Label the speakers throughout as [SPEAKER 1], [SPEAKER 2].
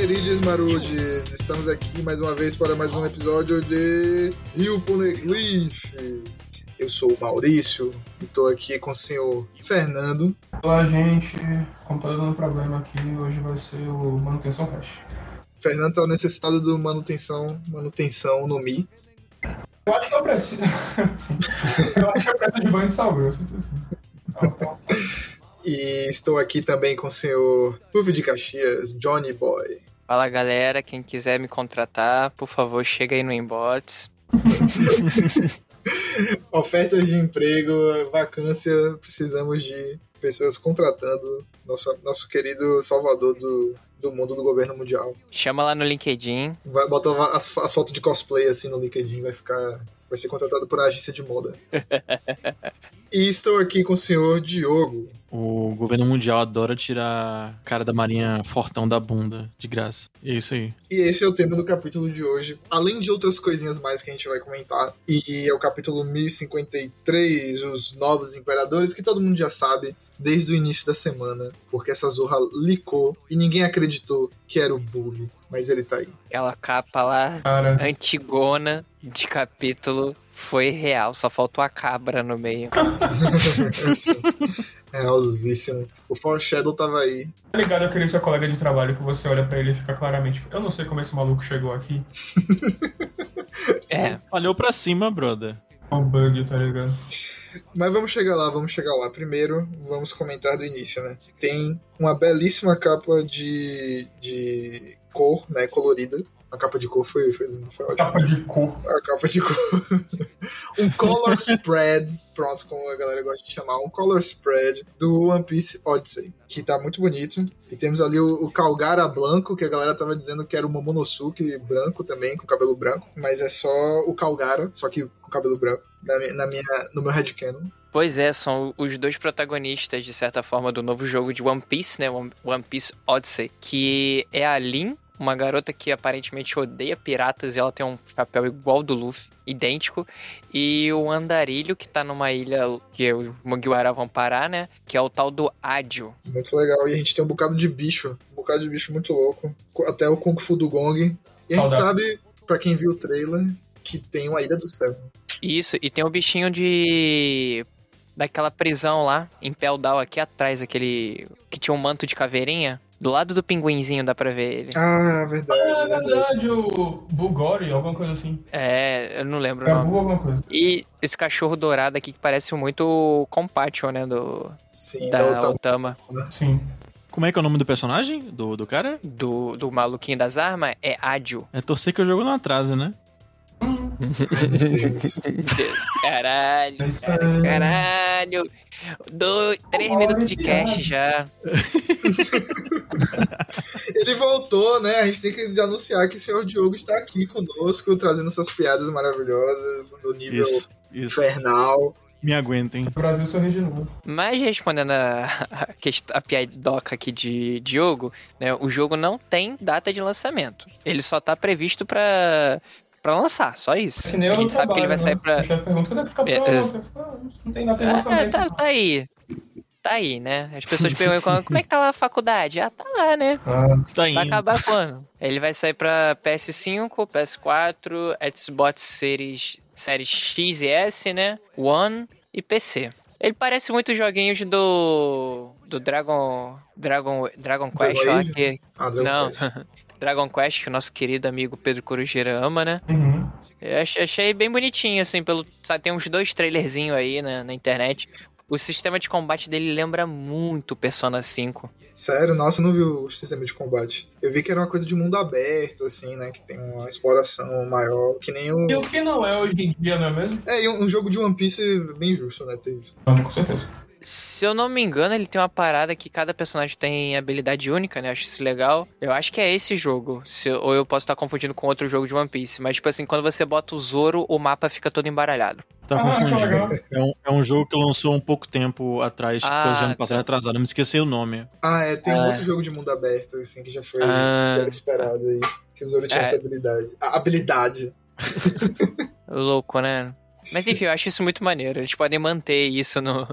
[SPEAKER 1] queridos marudes, estamos aqui mais uma vez para mais um episódio de Rio Poneglyph. Eu sou o Maurício e estou aqui com o senhor Fernando.
[SPEAKER 2] Olá, gente. Como tá dando problema aqui, hoje vai ser o Manutenção Cash.
[SPEAKER 1] Fernando está necessitado do manutenção, manutenção no Mi.
[SPEAKER 2] Eu acho que eu preciso. Eu acho que eu preciso de banho de sal grosso. isso sim.
[SPEAKER 1] E estou aqui também com o senhor Ruve de Caxias, Johnny Boy.
[SPEAKER 3] Fala galera, quem quiser me contratar, por favor, chega aí no inbox.
[SPEAKER 1] Ofertas de emprego, vacância, precisamos de pessoas contratando nosso, nosso querido salvador do, do mundo do governo mundial.
[SPEAKER 3] Chama lá no LinkedIn.
[SPEAKER 1] Vai botar as, as fotos de cosplay assim no LinkedIn, vai ficar. Vai ser contratado por uma agência de moda. e estou aqui com o senhor Diogo.
[SPEAKER 4] O governo mundial adora tirar a cara da marinha fortão da bunda, de graça. É isso aí.
[SPEAKER 1] E esse é o tema do capítulo de hoje. Além de outras coisinhas mais que a gente vai comentar. E é o capítulo 1053, Os Novos Imperadores, que todo mundo já sabe desde o início da semana. Porque essa zorra licou e ninguém acreditou que era o Bully. Mas ele tá aí.
[SPEAKER 3] Aquela capa lá,
[SPEAKER 2] Cara,
[SPEAKER 3] antigona de capítulo, foi real. Só faltou a cabra no meio.
[SPEAKER 1] Assim, Realzíssimo. O Foreshadow tava aí.
[SPEAKER 2] tá ligado aquele seu colega de trabalho que você olha pra ele e fica claramente. Eu não sei como esse maluco chegou aqui.
[SPEAKER 3] É,
[SPEAKER 4] Olhou pra cima, brother.
[SPEAKER 2] É um bug, tá ligado?
[SPEAKER 1] Mas vamos chegar lá, vamos chegar lá. Primeiro, vamos comentar do início, né? Tem uma belíssima capa de, de cor, né? Colorida. A capa de cor foi, foi, foi ótima.
[SPEAKER 2] Capa de cor.
[SPEAKER 1] A capa de cor. um color spread, pronto, como a galera gosta de chamar, um color spread do One Piece Odyssey, que tá muito bonito. E temos ali o, o Calgara Blanco, que a galera tava dizendo que era o Momonosuke branco também, com cabelo branco, mas é só o Calgara, só que com cabelo branco, na minha, na minha, no meu headcanon.
[SPEAKER 3] Pois é, são os dois protagonistas, de certa forma, do novo jogo de One Piece, né? One Piece Odyssey, que é a Lin, uma garota que aparentemente odeia piratas e ela tem um chapéu igual do Luffy, idêntico, e o Andarilho, que tá numa ilha que os Mugiwara vão parar, né? Que é o tal do Ádio.
[SPEAKER 1] Muito legal. E a gente tem um bocado de bicho, um bocado de bicho muito louco. Até o Kung Fu do Gong. E a gente sabe, pra quem viu o trailer, que tem uma Ilha do Céu.
[SPEAKER 3] Isso, e tem o bichinho de. Daquela prisão lá, em Peldal, aqui atrás, aquele. que tinha um manto de caveirinha. Do lado do pinguinzinho dá pra ver ele.
[SPEAKER 1] Ah, verdade,
[SPEAKER 2] Ah, é
[SPEAKER 1] verdade.
[SPEAKER 2] verdade, o Bulgori, alguma coisa assim.
[SPEAKER 3] É, eu não lembro
[SPEAKER 2] É alguma coisa.
[SPEAKER 3] E esse cachorro dourado aqui que parece muito o Compatio, né? Do,
[SPEAKER 1] Sim,
[SPEAKER 3] da
[SPEAKER 1] da outra
[SPEAKER 3] Otama.
[SPEAKER 2] Sim.
[SPEAKER 4] Como é que é o nome do personagem? Do, do cara?
[SPEAKER 3] Do, do maluquinho das armas é Ádio.
[SPEAKER 4] É torcer que o jogo não atrasa, né?
[SPEAKER 3] Caralho,
[SPEAKER 2] É
[SPEAKER 3] cara,
[SPEAKER 2] aí.
[SPEAKER 3] caralho. Do, três minutos de cast
[SPEAKER 2] viagem.
[SPEAKER 3] já.
[SPEAKER 1] Ele voltou, né? A gente tem que anunciar que o senhor Diogo está aqui conosco, trazendo suas piadas maravilhosas, do nível
[SPEAKER 4] Isso, isso.
[SPEAKER 1] infernal.
[SPEAKER 4] Me aguentem.
[SPEAKER 2] O Brasil sorri de novo.
[SPEAKER 3] Mas respondendo a, a, a piadoca aqui de Diogo, né, o jogo não tem data de lançamento. Ele só tá previsto pra, pra lançar, só isso.
[SPEAKER 2] Que nem
[SPEAKER 3] A gente sabe que ele vai sair
[SPEAKER 2] né?
[SPEAKER 3] pra.
[SPEAKER 2] Pergunta é que fica
[SPEAKER 3] É,
[SPEAKER 2] pronto.
[SPEAKER 3] ex-
[SPEAKER 2] Eu falo, "Ah, Não tem nada
[SPEAKER 3] É, tá, tá aí. Tá aí, né? As pessoas perguntam como é que tá lá a faculdade? Ah, tá lá, né?
[SPEAKER 2] Ah,
[SPEAKER 4] Tá
[SPEAKER 3] Vai
[SPEAKER 4] indo.
[SPEAKER 3] acabar quando? Ele vai sair pra PS5, PS4, Xbox Series, Series X e S, né? One e PC. Ele parece muito joguinhos do. do Dragon. Dragon, Dragon Quest lá, que.
[SPEAKER 1] Ah, Dragon
[SPEAKER 3] Não. Dragon Quest, que o nosso querido amigo Pedro Corujeira ama, né?
[SPEAKER 2] uhum.
[SPEAKER 3] Eu ach- achei bem bonitinho, assim, pelo. Sabe, tem uns dois trailerzinhos aí na, na internet. O sistema de combate dele lembra muito Persona 5.
[SPEAKER 1] Sério, nossa, eu não vi o sistema de combate. Eu vi que era uma coisa de mundo aberto, assim, né? Que tem uma exploração maior, que nem o.
[SPEAKER 2] E o que não é hoje em dia, não é mesmo?
[SPEAKER 1] É, e um, um jogo de One Piece bem justo, né? Ter isso.
[SPEAKER 2] Não, com certeza.
[SPEAKER 3] Se eu não me engano, ele tem uma parada que cada personagem tem habilidade única, né? Eu acho isso legal. Eu acho que é esse jogo. Se, ou eu posso estar confundindo com outro jogo de One Piece. Mas, tipo assim, quando você bota o Zoro, o mapa fica todo embaralhado.
[SPEAKER 4] Tá
[SPEAKER 2] Ah,
[SPEAKER 4] confundindo. É um, é um jogo que lançou um pouco tempo atrás, tipo,
[SPEAKER 3] Ah,
[SPEAKER 4] já ano passado atrasado. Eu me esqueci o nome.
[SPEAKER 1] Ah, é, tem um
[SPEAKER 3] Ah.
[SPEAKER 1] outro jogo de mundo aberto, assim, que já foi.
[SPEAKER 3] Ah.
[SPEAKER 1] era esperado aí. Que o Zoro tinha
[SPEAKER 3] É.
[SPEAKER 1] essa habilidade. A habilidade.
[SPEAKER 3] Louco, né? Mas enfim, eu acho isso muito maneiro. Eles podem manter isso no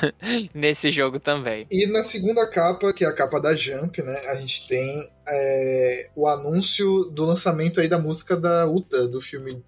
[SPEAKER 3] nesse jogo também.
[SPEAKER 1] E na segunda capa, que é a capa da Jump, né? A gente tem é, o anúncio do lançamento aí da música da Uta, do filme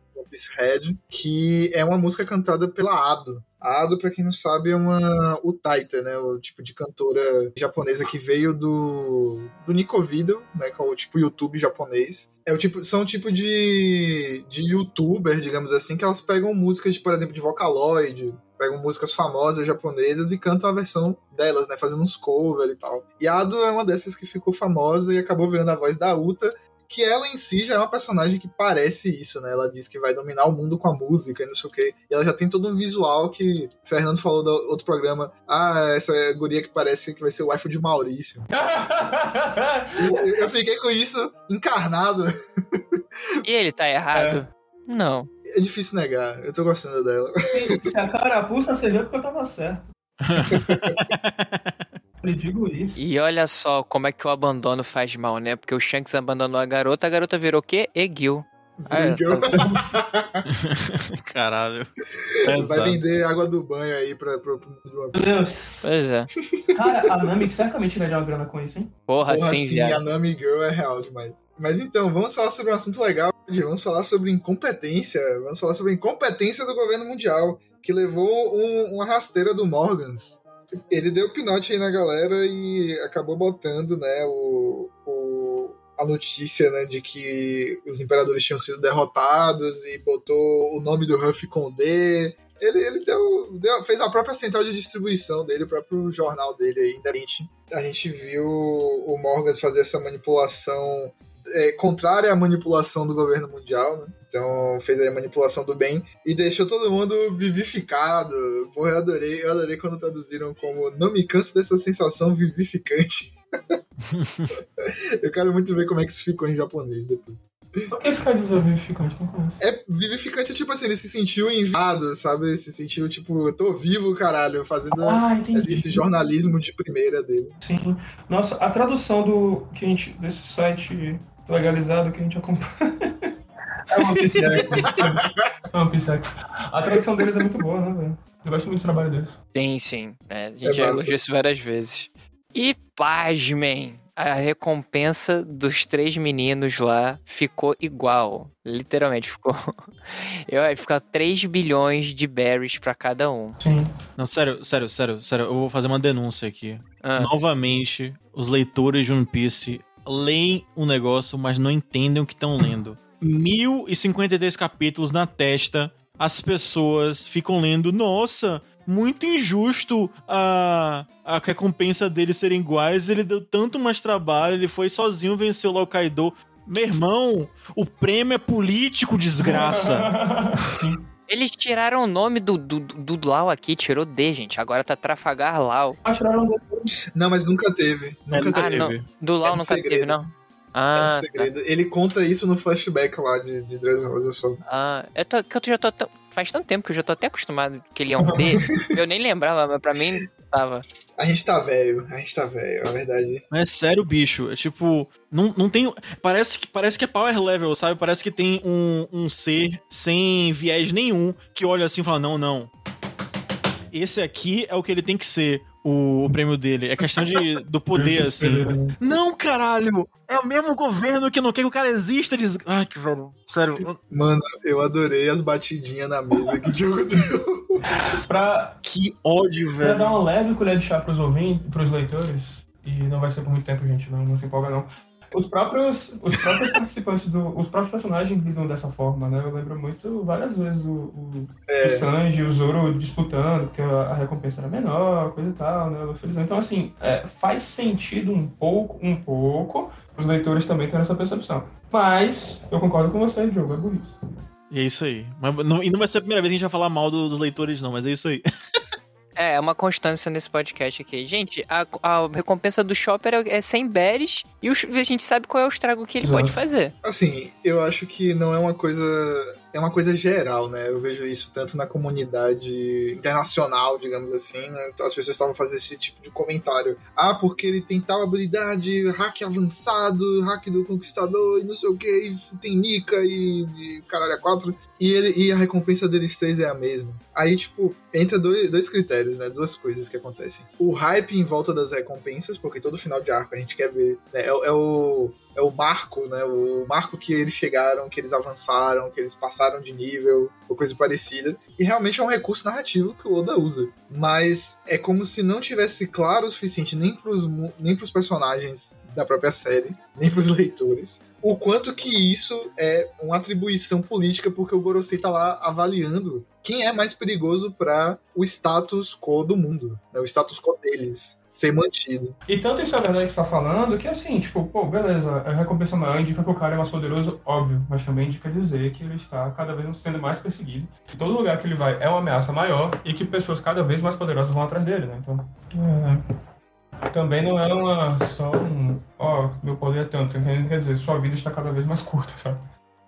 [SPEAKER 1] Red, que é uma música cantada pela Ado. A Ado, pra quem não sabe, é uma Utaita, né? O tipo de cantora japonesa que veio do, do Nico Video, né? É o tipo YouTube japonês. É o tipo, são o tipo de, de youtuber, digamos assim, que elas pegam músicas, por exemplo, de Vocaloid, pegam músicas famosas japonesas e cantam a versão delas, né? Fazendo uns covers e tal. E a Ado é uma dessas que ficou famosa e acabou virando a voz da Uta, que ela em si já é uma personagem que parece isso, né? Ela diz que vai dominar o mundo com a música e não sei o quê. E ela já tem todo um visual que Fernando falou do outro programa. Ah, essa guria que parece que vai ser o wife de Maurício. eu, eu fiquei com isso encarnado.
[SPEAKER 3] E ele tá errado? Não.
[SPEAKER 1] É difícil negar, eu tô gostando dela.
[SPEAKER 2] Se a carapuça seja porque eu tava certo. Eu digo isso.
[SPEAKER 3] E olha só como é que o abandono faz mal, né? Porque o Shanks abandonou a garota, a garota virou o quê? Egil. Ah, é.
[SPEAKER 4] Caralho.
[SPEAKER 1] Vai vender água do banho aí pra, pro pro mundo do One
[SPEAKER 2] Meu Deus.
[SPEAKER 3] Pois é.
[SPEAKER 2] Cara, a Nami certamente ganharia uma grana com isso, hein?
[SPEAKER 3] Porra,
[SPEAKER 1] Porra,
[SPEAKER 3] sim,
[SPEAKER 1] sim, a Nami Girl é real demais. Mas então, vamos falar sobre um assunto legal. Vamos falar sobre incompetência. Vamos falar sobre a incompetência do governo mundial, que levou um- uma rasteira do Morgans. Ele deu pinote aí na galera e acabou botando, né, o, o- a notícia, né, de que os imperadores tinham sido derrotados e botou o nome do Huff com D. Ele, ele deu, deu- fez a própria central de distribuição dele, o próprio jornal dele aí, independente a gente viu o Morgans fazer essa manipulação é, contrária à manipulação do governo mundial, né? Então fez aí a manipulação do bem e deixou todo mundo vivificado. Pô, eu adorei, eu adorei quando traduziram como não me canso dessa sensação vivificante. eu quero muito ver como é que isso ficou em japonês depois.
[SPEAKER 2] O que esse quer dizer vivificante? Não conheço.
[SPEAKER 1] É vivificante, é tipo assim, ele se sentiu enviado, sabe? Se sentiu tipo, eu tô vivo, caralho, fazendo
[SPEAKER 2] Ah,
[SPEAKER 1] esse jornalismo de primeira dele.
[SPEAKER 2] Sim. Nossa, a tradução do que a gente, desse site legalizado que a gente acompanha. É uma. É uma PCX. A tradução deles é muito boa, né, velho? Eu gosto muito do trabalho deles.
[SPEAKER 3] Sim, sim. É, a
[SPEAKER 1] É
[SPEAKER 3] gente já
[SPEAKER 1] massa.
[SPEAKER 3] elogiou isso várias vezes. E pasmem, a recompensa dos três meninos lá ficou igual. Literalmente ficou. Eu ia ficar 3 bilhões de berries pra cada um.
[SPEAKER 2] Sim.
[SPEAKER 4] Não, sério, sério, sério, sério. Eu vou fazer uma denúncia aqui.
[SPEAKER 3] Ah,
[SPEAKER 4] Novamente, os leitores de One Piece leem o negócio, mas não entendem o que estão lendo. 1053 capítulos na testa, as pessoas ficam lendo, nossa, muito injusto a, a recompensa deles serem iguais, ele deu tanto mais trabalho, ele foi sozinho, venceu lá o Kaido. Meu irmão, o prêmio é político, desgraça.
[SPEAKER 3] Eles tiraram o nome do, do, do Lau aqui, tirou D, gente. Agora tá Trafalgar Lau.
[SPEAKER 2] Ah,
[SPEAKER 1] Não, mas nunca teve. Nunca
[SPEAKER 4] É,
[SPEAKER 1] teve.
[SPEAKER 3] Ah, não. Do Lau
[SPEAKER 1] É um
[SPEAKER 3] nunca
[SPEAKER 1] segredo.
[SPEAKER 3] teve, não?
[SPEAKER 1] É um
[SPEAKER 3] Ah, tá.
[SPEAKER 1] segredo. Ele conta isso no flashback lá de, de Dressrosa só.
[SPEAKER 3] Ah, eu tô, que eu já tô. Faz tanto tempo que eu já tô até acostumado que ele é um D. eu nem lembrava, mas pra mim tava.
[SPEAKER 1] A gente tá velho, a gente tá velho, é verdade.
[SPEAKER 4] Mas é sério, bicho. É tipo, não, não tem. Parece que, parece que é power level, sabe? Parece que tem um, um ser sem viés nenhum que olha assim e fala: não, não. Esse aqui é o que ele tem que ser, o, o prêmio dele. É questão de, do poder, assim. Não, caralho! É o mesmo governo que não quer que o cara exista. Diz... Ai, que velho. Sério,
[SPEAKER 1] Mano, eu adorei as batidinhas na mesa que Diogo deu.
[SPEAKER 2] Pra,
[SPEAKER 4] que ódio,
[SPEAKER 2] pra
[SPEAKER 4] velho.
[SPEAKER 2] dar uma leve colher de chá pros ouvintes, pros leitores, e não vai ser por muito tempo, gente, não, não se empolga não. Os próprios, os próprios participantes do. Os próprios personagens lidam dessa forma, né? Eu lembro muito várias vezes o, o,
[SPEAKER 1] É.
[SPEAKER 2] o Sanji e o Zoro disputando, porque a, recompensa era menor, coisa e tal, né? o. Então, assim, é, faz sentido um pouco, um pouco, os leitores também terem essa percepção. Mas, eu concordo com você, Diogo, é burrice.
[SPEAKER 4] E é isso aí. Mas não- e não vai ser a primeira vez que a gente vai falar mal do- dos leitores, não, mas é isso aí.
[SPEAKER 3] É, é uma constância nesse podcast aqui. Gente, a, a recompensa do Chopper é é 100 berries e o, a gente sabe qual é o estrago que ele
[SPEAKER 2] Exato.
[SPEAKER 3] pode fazer.
[SPEAKER 1] Assim, eu acho que não é uma coisa é uma coisa geral, né? Eu vejo isso tanto na comunidade internacional, digamos assim, né? Então as pessoas estavam fazendo esse tipo de comentário. Ah, porque ele tem tal habilidade, hack avançado, hack do conquistador e não sei o que, tem Nika e, e caralho a quatro. E, ele, e a recompensa deles três é a mesma. Aí, tipo, entra dois, dois critérios, né? Duas coisas que acontecem. O hype em volta das recompensas, porque todo final de arco a gente quer ver. Né? É, é o é o marco, né? O marco que eles chegaram, que eles avançaram, que eles passaram de nível, ou coisa parecida. E realmente é um recurso narrativo que o Oda usa. Mas é como se não tivesse claro o suficiente nem pros, nem pros personagens da própria série, nem pros leitores, o quanto que isso é uma atribuição política, porque o Gorosei tá lá avaliando quem é mais perigoso para o status quo do mundo, né? o status quo deles ser mantido.
[SPEAKER 2] E tanto isso é verdade que você tá falando, que assim, tipo, pô, beleza, a recompensa maior indica que o cara é mais poderoso, óbvio, mas também indica dizer que ele está cada vez sendo mais perseguido, que todo lugar que ele vai é uma ameaça maior e que pessoas cada vez mais poderosas vão atrás dele, né? Então, é... também não é uma, só um, ó, oh, meu poder é tanto, entendeu? Quer dizer, sua vida está cada vez mais curta, sabe?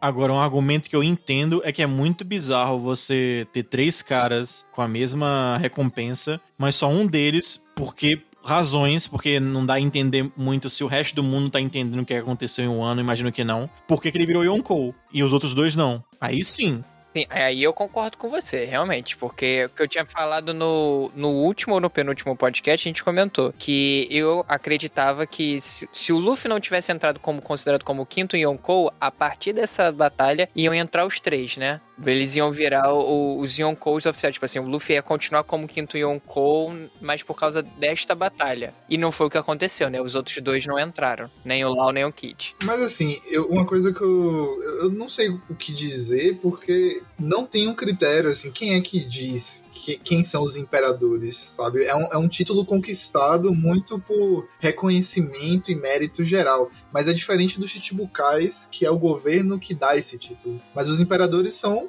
[SPEAKER 4] Agora, um argumento que eu entendo é que é muito bizarro você ter três caras com a mesma recompensa, mas só um deles, porque razões, porque não dá a entender muito se o resto do mundo tá entendendo o que aconteceu em um ano, imagino que não. Por que, que ele virou Yonkou e os outros dois não? Aí sim,
[SPEAKER 3] Sim, aí eu concordo com você, realmente, porque o que eu tinha falado no, no último ou no penúltimo podcast, a gente comentou que eu acreditava que se, se o Luffy não tivesse entrado como considerado como quinto Yonkou, a partir dessa batalha iam entrar os três, né? Eles iam virar o, os Yonkous oficiais. Tipo assim, o Luffy ia continuar como quinto Yonkou, mas por causa desta batalha. E não foi o que aconteceu, né? Os outros dois não entraram. Nem o Lau, nem o Kid.
[SPEAKER 1] Mas assim, eu, uma coisa que eu. Eu não sei o que dizer, porque não tem um critério, assim. Quem é que diz que, quem são os imperadores, sabe? É um, é um título conquistado muito por reconhecimento e mérito geral. Mas é diferente dos Chichibukais, que é o governo que dá esse título. Mas os imperadores são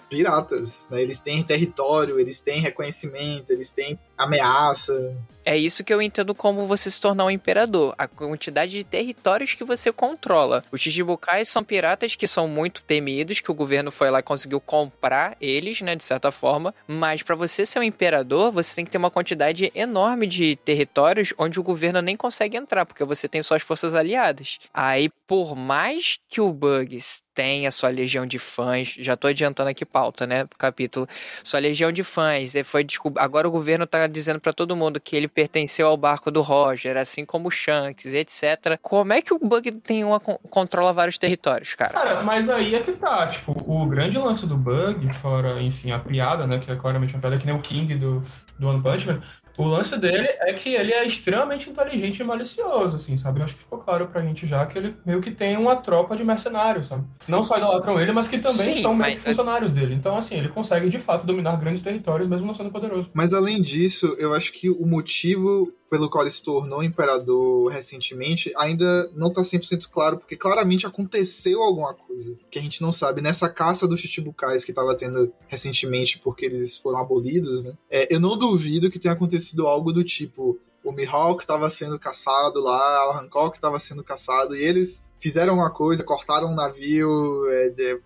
[SPEAKER 1] piratas, né? Eles têm território, eles têm reconhecimento, eles têm ameaça.
[SPEAKER 3] É isso que eu entendo como você se tornar um imperador. A quantidade de territórios que você controla. Os Chichibukais são piratas que são muito temidos, que o governo foi lá e conseguiu comprar eles, né, de certa forma. Mas para você ser um imperador, você tem que ter uma quantidade enorme de territórios onde o governo nem consegue entrar, porque você tem suas forças aliadas. Aí, por mais que o Bugs tem a sua legião de fãs. Já tô adiantando aqui pauta, né? Capítulo. Sua legião de fãs. Foi descob... Agora o governo tá dizendo para todo mundo que ele pertenceu ao barco do Roger, assim como o Shanks, etc. Como é que o Bug tem uma controla vários territórios, cara?
[SPEAKER 2] Cara, mas aí é que tá. Tipo, o grande lance do Bug, fora, enfim, a piada, né? Que é claramente uma piada que nem o King do, do One Punch Man o lance dele é que ele é extremamente inteligente e malicioso, assim, sabe? Eu acho que ficou claro pra gente já que ele meio que tem uma tropa de mercenários, sabe? Não só idolatram ele, mas que também Sim, são meio que funcionários dele. Então, assim, ele consegue de fato dominar grandes territórios, mesmo não sendo poderoso.
[SPEAKER 1] Mas além disso, eu acho que o motivo pelo qual ele se tornou imperador recentemente ainda não está 100% claro, porque claramente aconteceu alguma coisa que a gente não sabe. Nessa caça dos Chichibukais que estava tendo recentemente porque eles foram abolidos, né? É, eu não duvido que tenha acontecido algo do tipo o Mihawk estava sendo caçado lá, o Hancock estava sendo caçado, e eles fizeram uma coisa, cortaram um navio, é, de,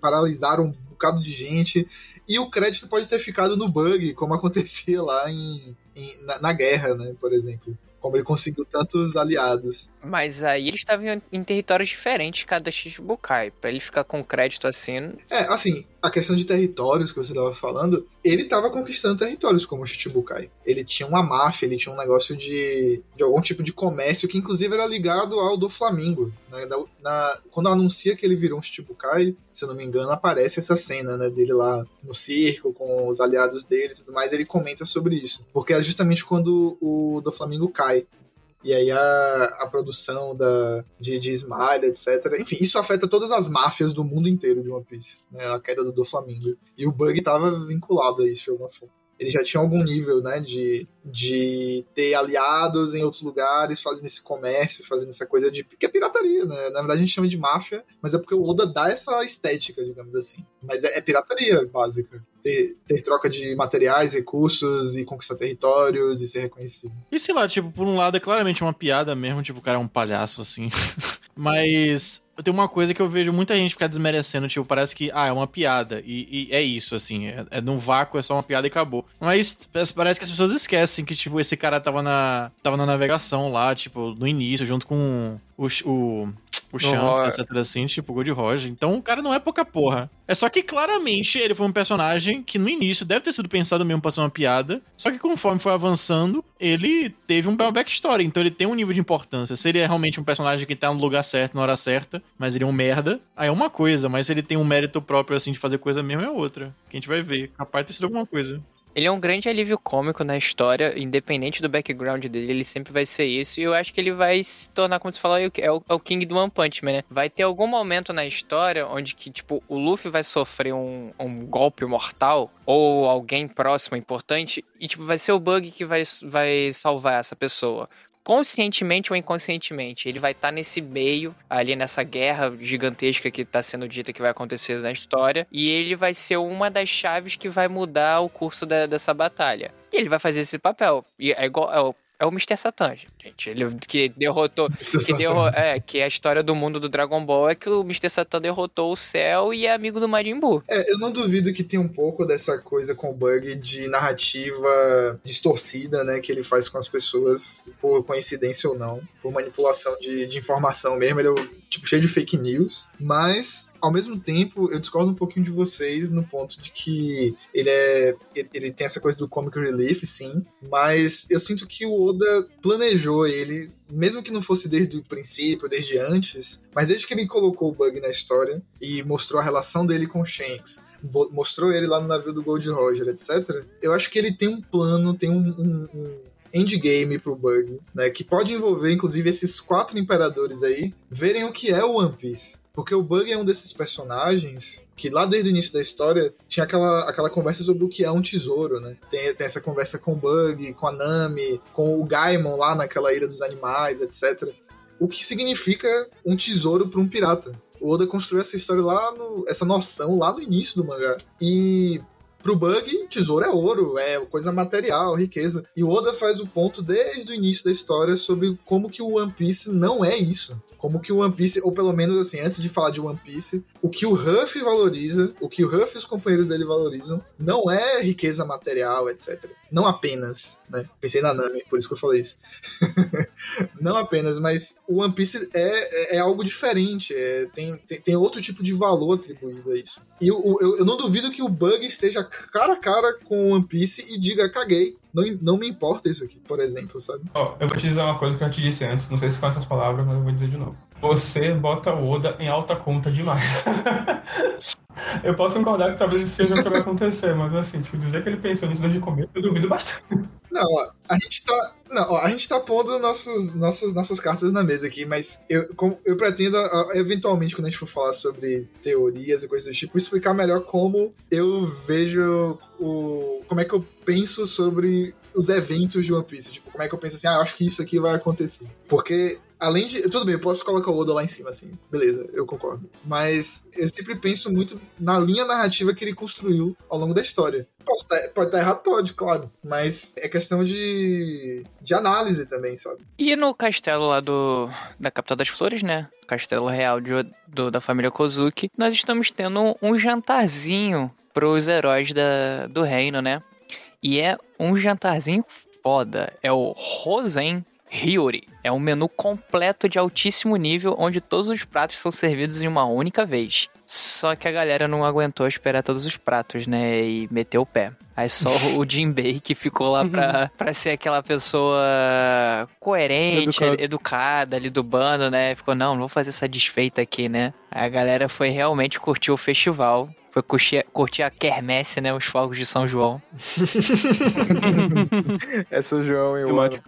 [SPEAKER 1] paralisaram um bocado de gente, e o crédito pode ter ficado no bug, como acontecia lá em na, na guerra, né, por exemplo como ele conseguiu tantos aliados.
[SPEAKER 3] Mas aí eles estavam em territórios diferentes cada Shichibukai, para ele ficar com crédito assim.
[SPEAKER 1] É, assim, a questão de territórios que você estava falando, ele estava conquistando territórios como o Shichibukai. Ele tinha uma máfia, ele tinha um negócio de, de algum tipo de comércio que inclusive era ligado ao do Flamengo. Né? Na, na, quando anuncia que ele virou um Shichibukai, se eu não me engano, aparece essa cena né, dele lá no circo com os aliados dele e tudo mais, ele comenta sobre isso. Porque é justamente quando o do Flamengo cai. E aí a, a produção da, de, de Smile, etc. Enfim, isso afeta todas as máfias do mundo inteiro de One Piece. Né? A queda do, do Flamengo. E o Bug estava vinculado a isso de alguma forma ele já tinha algum nível, né, de, de ter aliados em outros lugares, fazendo esse comércio, fazendo essa coisa de. que é pirataria, né? Na verdade a gente chama de máfia, mas é porque o Oda dá essa estética, digamos assim. Mas é, é pirataria básica. Ter, ter, troca de materiais, recursos e conquistar territórios e ser reconhecido.
[SPEAKER 4] E sei lá, tipo, por um lado é claramente uma piada mesmo, tipo, o cara é um palhaço, assim. Mas tem uma coisa que eu vejo muita gente ficar desmerecendo, tipo, parece que, ah, é uma piada. E, e é isso, assim. É, é num vácuo, é só uma piada e acabou. Mas parece que as pessoas esquecem que, tipo, esse cara tava na, tava na navegação lá, tipo, no início, junto com o, o o Shanks, etc. assim, tipo Gold Roger. Então o cara não é pouca porra. É só que claramente ele foi um personagem que no início deve ter sido pensado mesmo pra ser uma piada. Só que conforme foi avançando, ele teve um backstory. Então ele tem um nível de importância. Se ele é realmente um personagem que tá no lugar certo, na hora certa, mas ele é um merda, aí é uma coisa. Mas se ele tem um mérito próprio, assim, de fazer coisa mesmo, é outra. Que a gente vai ver. Capaz de ter sido alguma coisa.
[SPEAKER 3] Ele é um grande alívio cômico na história, independente do background dele, ele sempre vai ser isso. E eu acho que ele vai se tornar, como você falou, é o, é o King do One Punch Man, né? Vai ter algum momento na história onde que, tipo, o Luffy vai sofrer um, um golpe mortal, ou alguém próximo, importante, e, tipo, vai ser o Bug que vai, vai salvar essa pessoa conscientemente ou inconscientemente, ele vai estar tá nesse meio, ali nessa guerra gigantesca que está sendo dita que vai acontecer na história, e ele vai ser uma das chaves que vai mudar o curso da, dessa batalha. E ele vai fazer esse papel. E é igual. É o é o Mr. Satan, gente. Ele que derrotou. Que, derro é, que a história do mundo do Dragon Ball é que o Mr. Satan derrotou o céu e é amigo do Majin Buu.
[SPEAKER 1] É, eu não duvido que tem um pouco dessa coisa com o bug de narrativa distorcida, né? Que ele faz com as pessoas, por coincidência ou não, por manipulação de, de informação mesmo. Ele é tipo, cheio de fake news. Mas, ao mesmo tempo, eu discordo um pouquinho de vocês no ponto de que ele é. Ele, ele tem essa coisa do comic relief, sim. Mas eu sinto que o Oda planejou ele, mesmo que não fosse desde o princípio, desde antes, mas desde que ele colocou o Bug na história e mostrou a relação dele com o Shanks, mostrou ele lá no navio do Gold Roger, etc., eu acho que ele tem um plano, tem um, um, um endgame pro Bug, né? Que pode envolver, inclusive, esses quatro imperadores aí verem o que é o One Piece. Porque o Bug é um desses personagens que lá desde o início da história tinha aquela, aquela conversa sobre o que é um tesouro, né? Tem, tem essa conversa com o Bug, com a Nami, com o Gaimon lá naquela ilha dos animais, etc. O que significa um tesouro para um pirata. O Oda construiu essa história lá, no, essa noção lá no início do mangá. E Pro Bug, tesouro é ouro, é coisa material, riqueza. E o Oda faz o ponto desde o início da história sobre como que o One Piece não é isso como que o One Piece, ou pelo menos assim, antes de falar de One Piece, o que o Ruff valoriza, o que o Ruff e os companheiros dele valorizam, não é riqueza material, etc. Não apenas, né? Pensei na Nami, por isso que eu falei isso. não apenas, mas o One Piece é, é, é algo diferente, é, tem, tem, tem, outro tipo de valor atribuído a isso. E eu, eu, eu não duvido que o Bug esteja cara a cara com o One Piece e diga, caguei, não, não me importa isso aqui, por exemplo, sabe?
[SPEAKER 2] Ó, oh, eu vou te dizer uma coisa que eu te disse antes, não sei se com essas palavras, mas eu vou dizer de novo. Você bota o Oda em alta conta demais. eu posso concordar que talvez isso seja o que vai acontecer, mas assim, tipo, dizer que ele pensou nisso desde o começo, eu duvido bastante.
[SPEAKER 1] Não, ó, a gente tá. Não, ó, a gente tá pondo nossos, nossos, nossas cartas na mesa aqui, mas eu, eu pretendo, eventualmente, quando a gente for falar sobre teorias e coisas do tipo, explicar melhor como eu vejo o. como é que eu penso sobre os eventos de One Piece. Tipo, como é que eu penso assim, ah, acho que isso aqui vai acontecer. Porque além de. Tudo bem, eu posso colocar o Oda lá em cima, assim. Beleza, eu concordo. Mas eu sempre penso muito na linha narrativa que ele construiu ao longo da história. Pode estar, tá, pode estar tá errado, pode, claro. Mas é questão de, de análise também, sabe?
[SPEAKER 3] E no castelo lá do da capital das flores, né? Castelo real de, do, da família Kozuki, nós estamos tendo um jantarzinho pros heróis da, do reino, né? E é um jantarzinho foda. É o Rosen Hiyori. É um menu completo de altíssimo nível, onde todos os pratos são servidos em uma única vez. Só que a galera não aguentou esperar todos os pratos, né? E meteu o pé. Aí só o Jinbei que ficou lá pra, pra ser aquela pessoa coerente, Educado. educada ali do bando, né? Ficou, não, não vou fazer essa desfeita aqui, né? Aí a galera foi realmente curtir o festival. Foi curtir, curtir a quermesse, né? Os fogos de São João.
[SPEAKER 5] é São João, eu acho.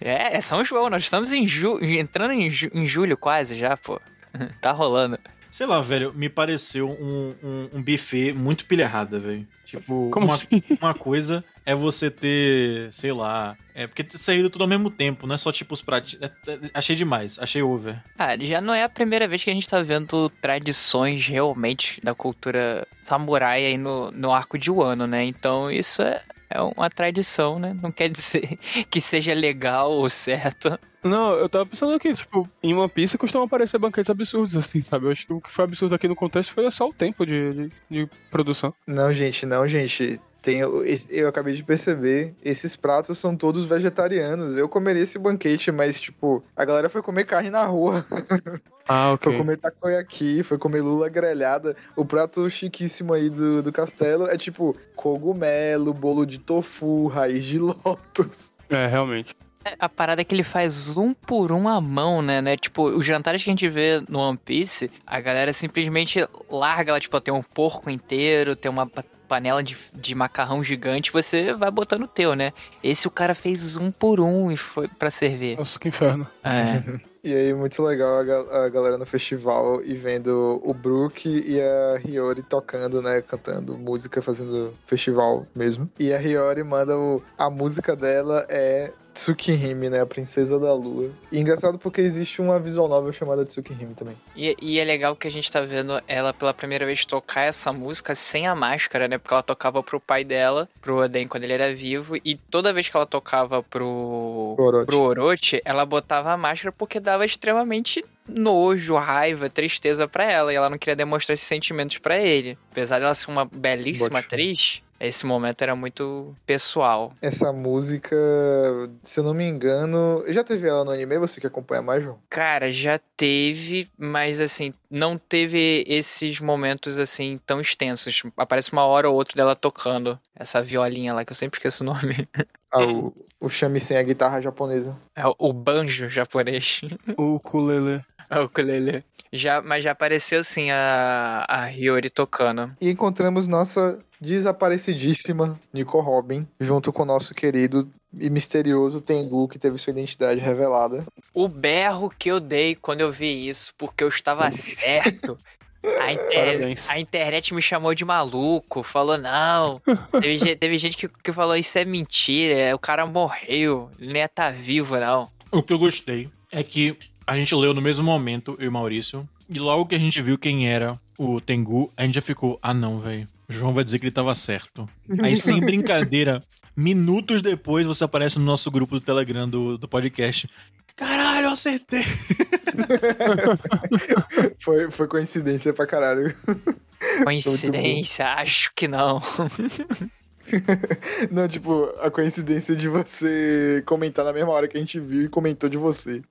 [SPEAKER 3] É, é São João. Nós estamos em ju entrando em, ju em julho quase já, pô. tá rolando.
[SPEAKER 4] Sei lá, velho, me pareceu um, um, um buffet muito pilha errada, velho. Tipo,
[SPEAKER 5] Como
[SPEAKER 4] uma,
[SPEAKER 5] assim?
[SPEAKER 4] uma coisa é você ter, sei lá. É porque ter saído tudo ao mesmo tempo, não é só tipo os pratos. É, é, achei demais, achei over.
[SPEAKER 3] Ah, já não é a primeira vez que a gente tá vendo tradições realmente da cultura samurai aí no, no arco de Wano, né? Então isso é, é uma tradição, né? Não quer dizer que seja legal ou certo.
[SPEAKER 2] Não, eu tava pensando aqui, tipo, em One Piece costumam aparecer banquetes absurdos, assim, sabe? Eu acho que o que foi absurdo aqui no contexto foi só o tempo de, de, de produção.
[SPEAKER 1] Não, gente, não, gente. Tem, eu acabei de perceber, esses pratos são todos vegetarianos. Eu comeria esse banquete, mas, tipo, a galera foi comer carne na rua.
[SPEAKER 2] Ah,
[SPEAKER 1] Foi comer takoyaki, foi comer lula grelhada. O prato chiquíssimo aí do, do castelo é, tipo, cogumelo, bolo de tofu, raiz de lótus.
[SPEAKER 2] É, realmente.
[SPEAKER 3] É, A parada é que ele faz um por um à mão, né? né? Tipo, os jantares que a gente vê no One Piece, a galera simplesmente larga lá, tipo, tem um porco inteiro, tem uma panela de, de macarrão gigante, você vai botando o teu, né? Esse o cara fez um por um e foi pra servir.
[SPEAKER 2] Nossa, que inferno.
[SPEAKER 3] É.
[SPEAKER 1] E aí, muito legal a, ga- a galera no festival e vendo o Brook e a Hiyori tocando, né? Cantando música, fazendo festival mesmo. E a Hiyori manda o, a música dela é Tsukihime, né? A Princesa da Lua. E engraçado porque existe uma visual novel chamada Tsukihime também.
[SPEAKER 3] E, e é legal que a gente tá vendo ela pela primeira vez tocar essa música sem a máscara, né? Porque ela tocava pro pai dela, pro Oden quando ele era vivo, e toda vez que ela tocava pro,
[SPEAKER 1] Pro Orochi.
[SPEAKER 3] pro Orochi, ela botava a máscara porque dava extremamente nojo, raiva, tristeza pra ela, e ela não queria demonstrar esses sentimentos pra ele. Apesar dela ser uma belíssima
[SPEAKER 1] fé.
[SPEAKER 3] atriz, esse momento era muito pessoal.
[SPEAKER 1] Essa música, se eu não me engano. Já teve ela no anime? Você que acompanha mais, João?
[SPEAKER 3] Cara, já teve, mas assim, não teve esses momentos assim tão extensos. Aparece uma hora ou outra dela tocando essa violinha lá, que eu sempre esqueço o nome.
[SPEAKER 1] Ah, o, o shamisen, a guitarra japonesa.
[SPEAKER 3] É o- o banjo japonês.
[SPEAKER 2] O ukulele.
[SPEAKER 3] É o ukulele. Já, mas já apareceu sim a, a Hiyori tocando.
[SPEAKER 1] E encontramos nossa desaparecidíssima Nico Robin, junto com o nosso querido e misterioso Tengu, que teve sua identidade revelada.
[SPEAKER 3] O berro que eu dei quando eu vi isso, porque eu estava certo. A, inter- a internet me chamou de maluco, falou não. Teve, teve gente que, que falou isso é mentira, o cara morreu, ele nem ia estar vivo, não.
[SPEAKER 4] O que eu gostei é que a gente leu no mesmo momento, eu e o Maurício, e logo que a gente viu quem era o Tengu, a gente já ficou, ah não, velho. João vai dizer que ele tava certo. Aí, sem brincadeira, minutos depois você aparece no nosso grupo do Telegram do, do podcast. Caralho, eu acertei.
[SPEAKER 1] Foi, foi coincidência pra caralho.
[SPEAKER 3] Coincidência, acho que não.
[SPEAKER 1] Não, tipo, a coincidência de você comentar na mesma hora que a gente viu e comentou de você.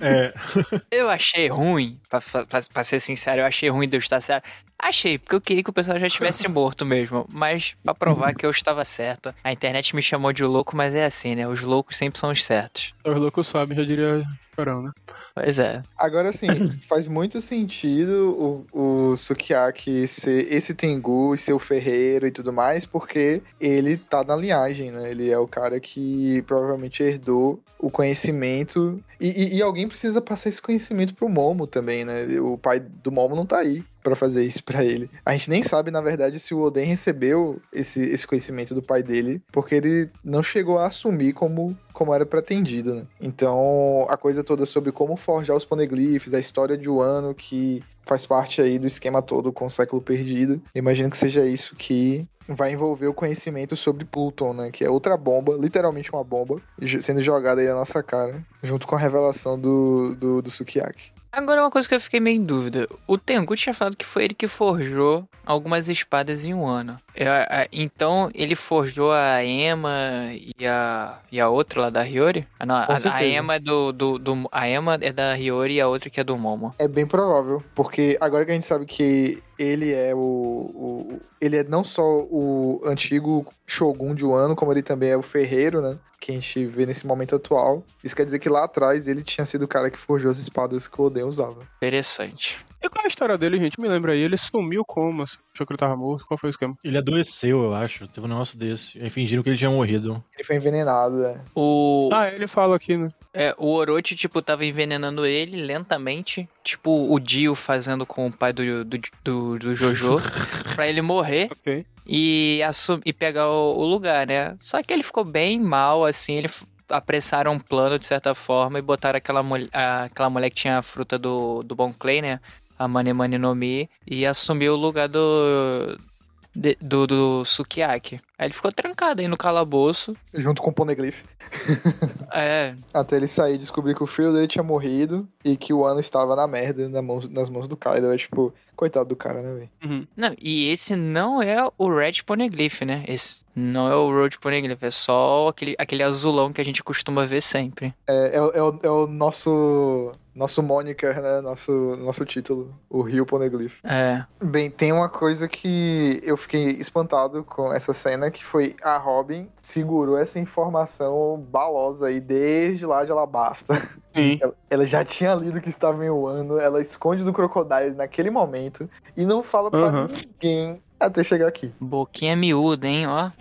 [SPEAKER 4] É,
[SPEAKER 3] Eu achei ruim, pra, pra, pra ser sincero, eu achei ruim de estar certo. Achei, porque eu queria que o pessoal já tivesse morto mesmo. Mas pra provar que eu estava certo. A internet me chamou de louco, mas é assim, né? Os loucos sempre são os certos.
[SPEAKER 2] Os loucos sabem, já diria Chorão, né?
[SPEAKER 3] Pois é.
[SPEAKER 1] Agora sim, faz muito sentido o, o Sukiyaki ser esse Tengu e ser o ferreiro e tudo mais, porque ele tá na linhagem, né? Ele é o cara que provavelmente herdou o conhecimento. E, e- e alguém precisa passar esse conhecimento pro Momo também, né? O pai do Momo não tá aí pra fazer isso pra ele. A gente nem sabe, na verdade, se o Oden recebeu esse, esse conhecimento do pai dele, porque ele não chegou a assumir como, como era pretendido, né? Então, a coisa toda sobre como forjar os poneglyphs, a história de Wano, que faz parte aí do esquema todo com o século perdido. Imagino que seja isso que vai envolver o conhecimento sobre Pluton, né? Que é outra bomba, literalmente uma bomba, sendo jogada aí na nossa cara, junto com a revelação do, do, do Sukiyaki.
[SPEAKER 3] Agora uma coisa que eu fiquei meio em dúvida. O Tengu tinha falado que foi ele que forjou algumas espadas em um ano. Eu- a- então ele forjou a Ema e a, e a outra lá da Hiyori? Ah, não, a, a. Ema é do, do, do- A Ema é da Hiyori e a outra que é do Momo.
[SPEAKER 1] É bem provável, porque agora que a gente sabe que ele é o, o- ele é não só o antigo Shogun de Wano, como ele também é o ferreiro, né? Que a gente vê nesse momento atual. Isso quer dizer que lá atrás ele tinha sido o cara que forjou as espadas que o Oden usava.
[SPEAKER 3] Interessante.
[SPEAKER 2] E qual é a história dele, gente? Me lembra aí. Ele sumiu como? Achou que ele tava morto? Qual foi o esquema?
[SPEAKER 4] ele adoeceu, eu acho. Teve um negócio desse. Aí fingiram que ele tinha morrido.
[SPEAKER 1] Ele foi envenenado, né?
[SPEAKER 3] O,
[SPEAKER 2] Ah, ele fala aqui, né?
[SPEAKER 3] é, o Orochi, tipo, tava envenenando ele lentamente. Tipo, o Dio fazendo com o pai do, do, do, do Jojo. pra ele morrer.
[SPEAKER 2] Ok.
[SPEAKER 3] e, assum- e pegar o, o lugar, né? Só que ele ficou bem mal, assim, ele apressaram um plano de certa forma e botaram aquela, mul- aquela mulher que tinha a fruta do, do Bon Clay, né? A Mane Mane no Mi, e assumiu o lugar do, de- do, do Sukiyaki. Aí ele ficou trancado aí no calabouço.
[SPEAKER 1] Junto com o Poneglyph.
[SPEAKER 3] É,
[SPEAKER 1] Até ele sair e descobrir que o filho dele tinha morrido e que o ano estava na merda na mão- nas mãos do Kaido. É tipo, coitado do cara, né, velho?
[SPEAKER 2] Uhum.
[SPEAKER 3] Não, e esse não é o Red Poneglyph, né? Esse não é o Road Poneglyph, é só aquele, aquele azulão que a gente costuma ver sempre.
[SPEAKER 1] É, é, é o, é o nosso. Nosso moniker, né? Nosso, nosso título. O Rio Poneglyph.
[SPEAKER 3] É.
[SPEAKER 1] Bem, tem uma coisa que eu fiquei espantado com essa cena, que foi a Robin segurou essa informação balosa aí desde lá de Alabasta.
[SPEAKER 2] Sim.
[SPEAKER 1] Ela, ela já tinha lido que estava em Wano, ela esconde do Crocodile naquele momento e não fala pra
[SPEAKER 2] Aham.
[SPEAKER 1] ninguém até chegar aqui.
[SPEAKER 3] Boquinha miúda, hein, ó.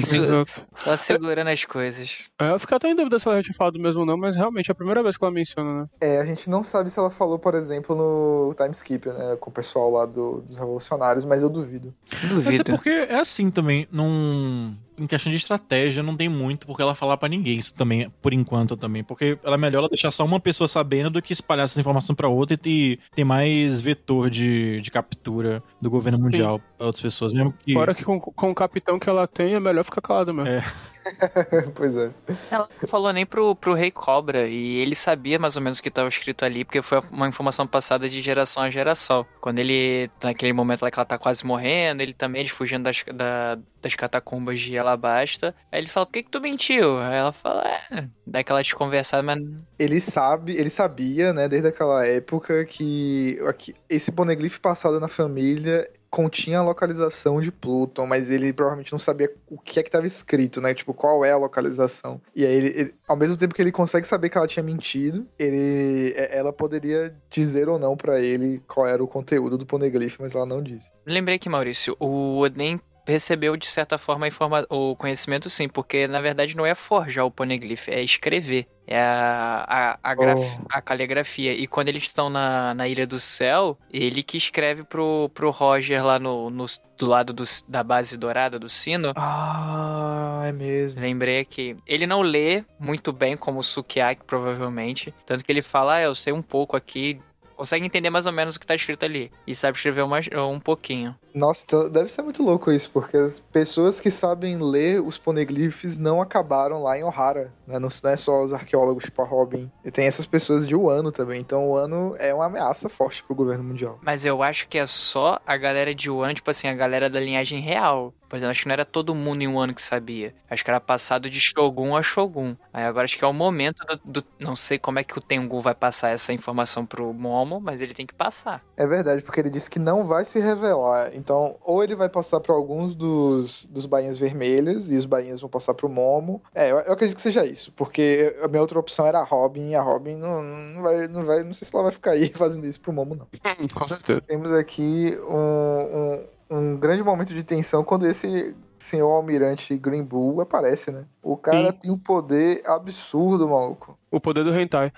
[SPEAKER 3] Só, só segurando as coisas.
[SPEAKER 2] É, eu fiquei até em dúvida se ela já tinha falado mesmo ou não, mas realmente é a primeira vez que ela menciona, né?
[SPEAKER 1] É, a gente não sabe se ela falou, por exemplo, no time skip, né, com o pessoal lá do- dos revolucionários, mas eu duvido.
[SPEAKER 4] Mas é
[SPEAKER 3] Duvido.
[SPEAKER 4] porque é assim também, num... em questão de estratégia, não tem muito porque ela falar pra ninguém isso também, por enquanto também. Porque ela é melhor ela deixar só uma pessoa sabendo do que espalhar essa informação pra outra e ter, ter mais vetor de, de captura do governo mundial pra outras pessoas. Mesmo que.
[SPEAKER 2] Fora que com, com o capitão que ela tem, é melhor ficar calada mesmo.
[SPEAKER 4] É.
[SPEAKER 1] pois é.
[SPEAKER 3] Ela não falou nem pro, pro Rei Cobra, e ele sabia mais ou menos o que estava escrito ali, porque foi uma informação passada de geração a geração. Quando ele, naquele momento lá que ela tá quase morrendo, ele também, eles fugindo das, da- das catacumbas de Alabasta, aí ele fala, por que que tu mentiu? Aí ela fala, é, dá aquela desconversada, mas
[SPEAKER 1] Ele sabe, ele sabia, né, desde aquela época que aqui- esse poneglyph passado na família continha a localização de Pluton, mas ele provavelmente não sabia o que é que estava escrito, né? Tipo, qual é a localização. E aí, ele, ele- ao mesmo tempo que ele consegue saber que ela tinha mentido, ele, é- ela poderia dizer ou não pra ele qual era o conteúdo do poneglyph, mas ela não disse.
[SPEAKER 3] Lembrei que, Maurício, o Oden recebeu de certa forma a informa- o conhecimento sim, porque na verdade não é forjar o poneglyph, é escrever. É a, a, a,
[SPEAKER 1] Oh.
[SPEAKER 3] a caligrafia. E quando eles estão na, na Ilha do Céu, ele que escreve pro, pro Roger lá no, no- do lado do- da base dourada do sino.
[SPEAKER 1] Ah, é mesmo.
[SPEAKER 3] Lembrei que ele não lê muito bem como o Sukiyaki, provavelmente. Tanto que ele fala, ah, eu sei um pouco aqui. Consegue entender mais ou menos o que tá escrito ali. E sabe escrever uma- um pouquinho.
[SPEAKER 1] Nossa, então deve ser muito louco isso, porque as pessoas que sabem ler os poneglyphs não acabaram lá em Ohara, né? Não, não é só os arqueólogos tipo a Robin. E tem essas pessoas de Wano também. Então o Wano é uma ameaça forte pro governo mundial.
[SPEAKER 3] Mas eu acho que é só a galera de Wano, tipo assim, a galera da linhagem real. Por exemplo, acho que não era todo mundo em Wano que sabia. Acho que era passado de Shogun a Shogun. Aí agora acho que é o momento do, do- Não sei como é que o Tengu vai passar essa informação pro Momo, mas ele tem que passar.
[SPEAKER 1] É verdade, porque ele disse que não vai se revelar. Então, ou ele vai passar pra alguns dos, dos bainhas vermelhas e os bainhas vão passar pro Momo. É, eu, eu acredito que seja isso, porque a minha outra opção era a Robin, e a Robin não, não vai, não vai, não sei se ela vai ficar aí fazendo isso pro Momo, não.
[SPEAKER 2] Hum, com certeza.
[SPEAKER 1] Temos aqui um, um, um grande momento de tensão quando esse senhor almirante Green Bull aparece, né? O cara
[SPEAKER 2] Sim.
[SPEAKER 1] tem um poder absurdo, maluco.
[SPEAKER 2] O poder do hentai.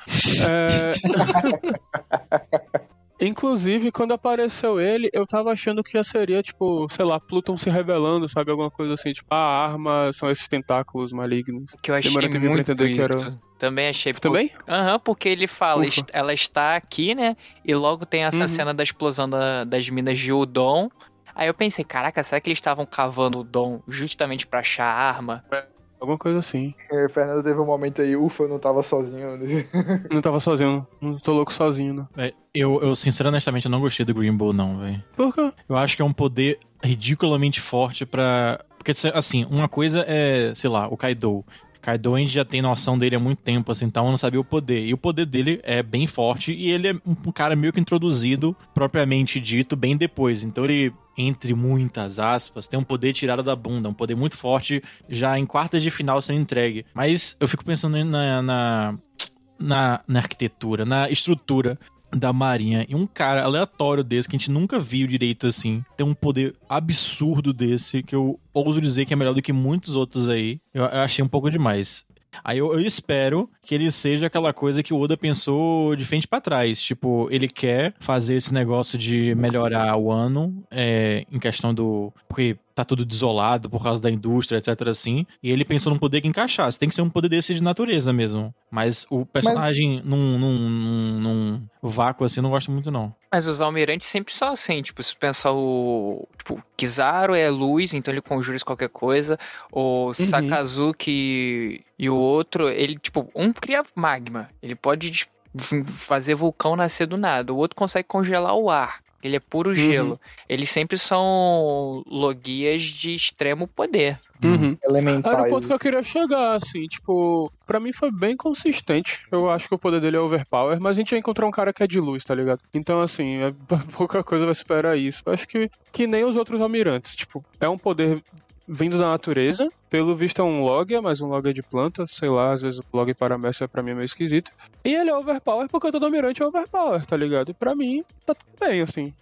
[SPEAKER 2] É... Inclusive, quando apareceu ele, eu tava achando que já seria, tipo, sei lá, Pluton se revelando, sabe? Alguma coisa assim, tipo, a arma são esses tentáculos malignos.
[SPEAKER 3] Que eu achei
[SPEAKER 2] pra
[SPEAKER 3] muito
[SPEAKER 2] entender que
[SPEAKER 3] isso.
[SPEAKER 2] era-
[SPEAKER 3] Também achei.
[SPEAKER 2] Também?
[SPEAKER 3] Aham, porque ele fala,
[SPEAKER 2] Ufa.
[SPEAKER 3] ela está aqui, né? E logo tem essa
[SPEAKER 2] Uhum.
[SPEAKER 3] cena da explosão da- das minas de Udon. Aí eu pensei, caraca, será que eles estavam cavando o Dom justamente pra achar a arma?
[SPEAKER 2] Alguma coisa assim.
[SPEAKER 1] É, Fernando teve um momento aí, ufa, eu não tava sozinho.
[SPEAKER 2] Não tava sozinho, não tô louco sozinho, né?
[SPEAKER 4] É, eu, eu, sinceramente, honestamente, eu não gostei do Green Bull, não, velho.
[SPEAKER 2] Por quê?
[SPEAKER 4] Eu acho que é um poder ridiculamente forte pra. Porque, assim, uma coisa é, sei lá, o Kaido. Kaido a gente já tem noção dele há muito tempo, assim, então eu não sabia o poder. E o poder dele é bem forte e ele é um um cara meio que introduzido, propriamente dito, bem depois. Então ele, entre muitas aspas, tem um poder tirado da bunda, um poder muito forte já em quartas de final sendo entregue. Mas eu fico pensando na, na, na, na arquitetura, na estrutura da Marinha. E um cara aleatório desse, que a gente nunca viu direito assim, tem um poder absurdo desse, que eu ouso dizer que é melhor do que muitos outros aí. Eu, eu achei um pouco demais. Aí eu, eu espero que ele seja aquela coisa que o Oda pensou de frente pra trás. Tipo, ele quer fazer esse negócio de melhorar o ano é, em questão do. Porque tá tudo desolado por causa da indústria, etc. assim. E ele pensou num poder que encaixasse. Tem que ser um poder desse de natureza mesmo. Mas o personagem num, num, num, num vácuo assim, não gosto muito, não.
[SPEAKER 3] Mas os almirantes sempre são assim, tipo, se pensar o. Tipo, Kizaru é luz, então ele conjura qualquer coisa. O Sakazuki e o outro, ele, tipo, um cria magma. Ele pode tipo, fazer vulcão nascer do nada. O outro consegue congelar o ar. Ele é puro gelo. Eles sempre são logias de extremo poder.
[SPEAKER 2] Uhum. Era
[SPEAKER 1] Elementais.
[SPEAKER 2] o ponto que eu queria chegar, assim, tipo, pra mim foi bem consistente. Eu acho que o poder dele é overpower, mas a gente já encontrou um cara que é de luz, tá ligado? Então, assim, é, pouca coisa vai superar isso. Eu acho que, que nem os outros almirantes, tipo, é um poder vindo da natureza. Pelo visto é um log, mas um log é de planta, sei lá, às vezes o log paramécia pra mim é meio esquisito. E ele é overpower porque todo almirante é overpower, tá ligado? E pra mim, tá tudo bem, assim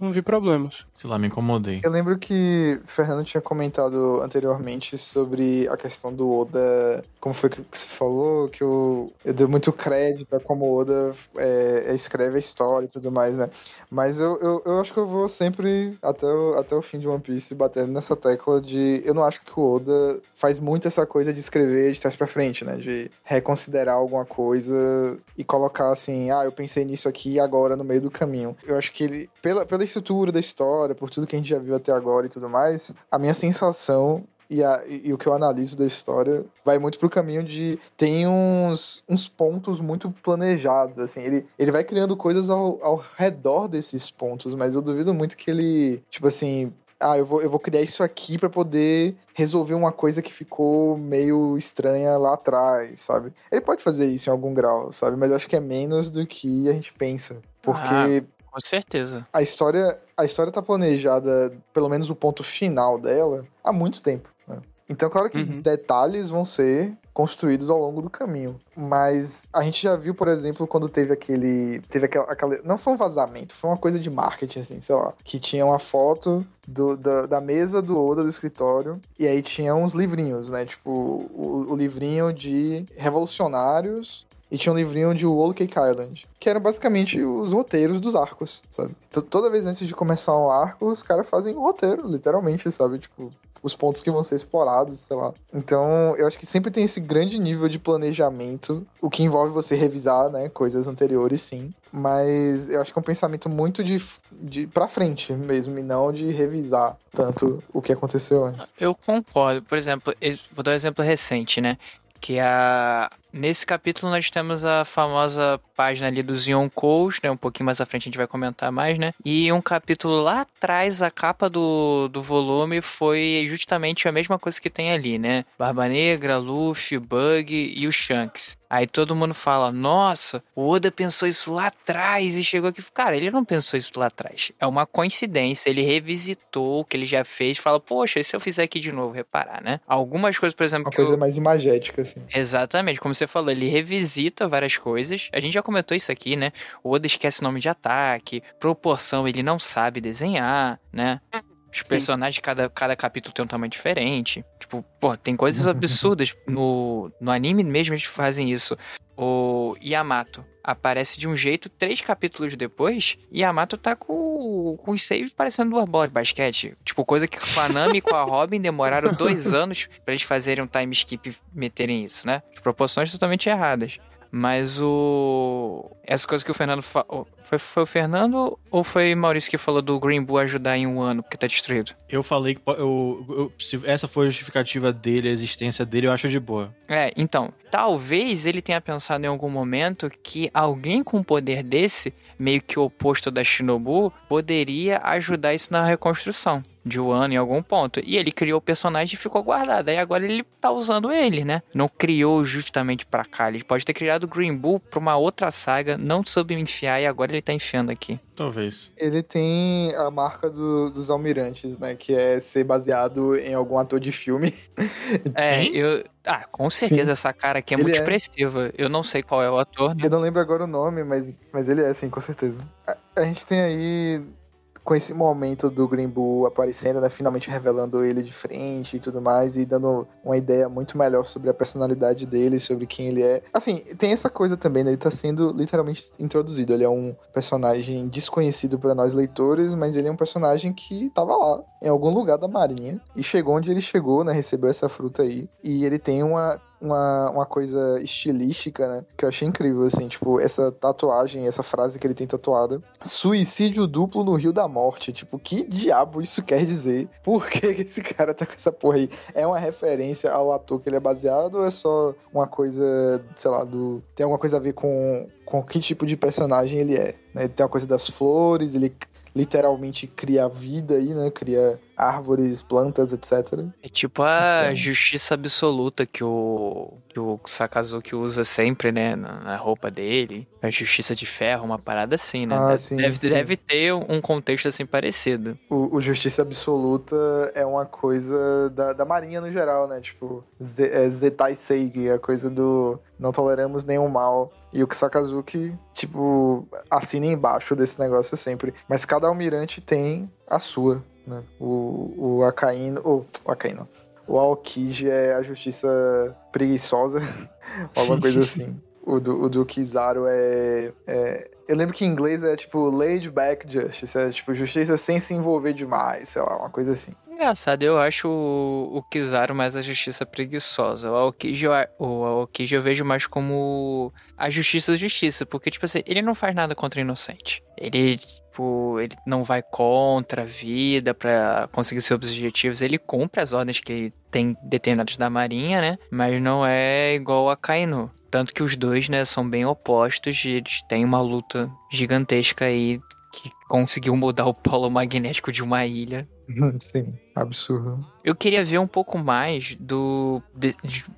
[SPEAKER 2] não vi problemas.
[SPEAKER 4] Sei lá, me incomodei.
[SPEAKER 1] Eu lembro que o Fernando tinha comentado anteriormente sobre a questão do Oda. Como foi que você falou? Que eu, eu dei muito crédito a como o Oda é, escreve a história e tudo mais, né? Mas eu, eu, eu, acho que eu vou sempre, até o, até o fim de One Piece, batendo nessa tecla de. Eu não acho que o Oda faz muito essa coisa de escrever de trás pra frente, né? De reconsiderar alguma coisa e colocar assim, ah, eu pensei nisso aqui agora no meio do caminho. Eu acho que ele, pela, pela estrutura da história, por tudo que a gente já viu até agora e tudo mais, a minha sensação e, a, e, o que eu analiso da história vai muito pro caminho de tem uns, uns pontos muito planejados, assim, ele, ele vai criando coisas ao, ao redor desses pontos, mas eu duvido muito que ele, tipo assim, ah, eu vou, eu vou criar isso aqui para poder resolver uma coisa que ficou meio estranha lá atrás, sabe? Ele pode fazer isso em algum grau, sabe? Mas eu acho que é menos do que a gente pensa. Porque ah,
[SPEAKER 3] com certeza.
[SPEAKER 1] A história, a história tá planejada, pelo menos o ponto final dela, há muito tempo. Né? Então, claro que uhum. detalhes vão ser construídos ao longo do caminho. Mas a gente já viu, por exemplo, quando teve aquele. Teve aquela. aquela não foi um vazamento, foi uma coisa de marketing, assim, sei lá. Que tinha uma foto do, da, da, mesa do Oda do escritório. E aí tinha uns livrinhos, né? Tipo, o, o livrinho de revolucionários e tinha um livrinho de Whole Cake Island, que eram basicamente os roteiros dos arcos, sabe? Toda vez antes de começar um arco, os caras fazem um roteiro, literalmente, sabe? Tipo, os pontos que vão ser explorados, sei lá. Então, eu acho que sempre tem esse grande nível de planejamento, o que envolve você revisar, né, coisas anteriores, sim. Mas eu acho que é um pensamento muito de, de pra frente mesmo, e não de revisar tanto o que aconteceu antes.
[SPEAKER 3] Eu concordo. Por exemplo, vou dar um exemplo recente, né? Que a, Nesse capítulo nós temos a famosa página ali dos Yonkous, né? Um pouquinho mais à frente a gente vai comentar mais, né? E um capítulo lá atrás, a capa do, do volume foi justamente a mesma coisa que tem ali, né? Barba Negra, Luffy, Bug e o Shanks. Aí todo mundo fala, nossa, o Oda pensou isso lá atrás e chegou aqui. Cara, ele não pensou isso lá atrás. É uma coincidência. Ele revisitou o que ele já fez e fala, poxa, e se eu fizer aqui de novo, reparar, né? Algumas coisas, por exemplo.
[SPEAKER 1] Uma coisa
[SPEAKER 3] eu...
[SPEAKER 1] mais imagética, assim.
[SPEAKER 3] Exatamente, como você falou, ele revisita várias coisas. A gente já comentou isso aqui, né? O Oda esquece nome de ataque, proporção ele não sabe desenhar, né? Os personagens, cada, cada capítulo tem um tamanho diferente. Tipo, pô, tem coisas absurdas. No, no anime mesmo eles fazem isso. O Yamato aparece de um jeito, três capítulos depois, Yamato tá com, com os saves parecendo duas bolas de basquete. Tipo, coisa que com a Nami e com a Robin demoraram dois anos para eles fazerem um time skip e meterem isso, né? De proporções totalmente erradas. Mas o. Essa coisa que o Fernando. Fa... Foi, foi o Fernando ou foi Maurício que falou do Green Bull ajudar em um ano porque tá destruído?
[SPEAKER 4] Eu falei que eu, eu, se essa for a justificativa dele, a existência dele, eu acho de boa.
[SPEAKER 3] É, então. Talvez ele tenha pensado em algum momento que alguém com um poder desse, meio que o oposto da Shinobu, poderia ajudar isso na reconstrução de Wano em algum ponto. E ele criou o personagem e ficou guardado. Aí agora ele tá usando ele, né? Não criou justamente para cá. Ele pode ter criado o Green Bull pra uma outra saga, não soube enfiar e agora ele tá enfiando aqui.
[SPEAKER 4] Talvez.
[SPEAKER 1] Ele tem a marca do, dos almirantes, né? Que é ser baseado em algum ator de filme.
[SPEAKER 3] É, eu. Ah, com certeza sim. essa cara aqui é ele muito é. expressiva. Eu não sei qual é o ator. Né?
[SPEAKER 1] Eu não lembro agora o nome, mas, mas ele é, sim, com certeza. A, a gente tem aí com esse momento do Green Bull aparecendo, né? Finalmente revelando ele de frente e tudo mais, e dando uma ideia muito melhor sobre a personalidade dele, sobre quem ele é. Assim, tem essa coisa também, né? Ele tá sendo literalmente introduzido. Ele é um personagem desconhecido para nós leitores, mas ele é um personagem que tava lá, em algum lugar da marinha, e chegou onde ele chegou, né? Recebeu essa fruta aí. E ele tem uma uma, uma coisa estilística, né? Que eu achei incrível, assim, tipo, essa tatuagem, essa frase que ele tem tatuada. Suicídio duplo no Rio da Morte. Tipo, que diabo isso quer dizer? Por que esse cara tá com essa porra aí? É uma referência ao ator que ele é baseado ou é só uma coisa, sei lá, do. Tem alguma coisa a ver com, com que tipo de personagem ele é? Né? Tem uma coisa das flores, ele literalmente cria vida aí, né? Cria árvores, plantas, etc.
[SPEAKER 3] É tipo a então... justiça absoluta que o, que o Sakazuki usa sempre, né? Na, na, roupa dele. A justiça de ferro, uma parada assim, né?
[SPEAKER 1] Ah,
[SPEAKER 3] deve,
[SPEAKER 1] sim,
[SPEAKER 3] deve,
[SPEAKER 1] sim.
[SPEAKER 3] deve, ter um contexto assim parecido.
[SPEAKER 1] O, o justiça absoluta é uma coisa da, da marinha no geral, né? Tipo, é Zetai Seigi, a coisa do não toleramos nenhum mal. E o Sakazuki, tipo, assina embaixo desse negócio sempre. Mas cada almirante tem a sua, né? O, o Akaino. O, o Akaino. O Aokiji é a justiça preguiçosa, alguma coisa assim. O do, o do Kizaru é, é, Eu lembro que em inglês é tipo laid back justice, é tipo justiça sem se envolver demais, sei lá, uma coisa assim.
[SPEAKER 3] Engraçado, eu acho o, o Kizaru mais a justiça preguiçosa. O Aokiji, o Aokiji eu vejo mais como a justiça justiça, porque, tipo assim, ele não faz nada contra o inocente. Ele, tipo, ele não vai contra a vida para conseguir seus objetivos. Ele cumpre as ordens que tem determinadas da marinha, né? Mas não é igual a Kainu. Tanto que os dois, né, são bem opostos e eles têm uma luta gigantesca aí que conseguiu mudar o polo magnético de uma ilha.
[SPEAKER 1] Sim, absurdo.
[SPEAKER 3] Eu queria ver um pouco mais do. De,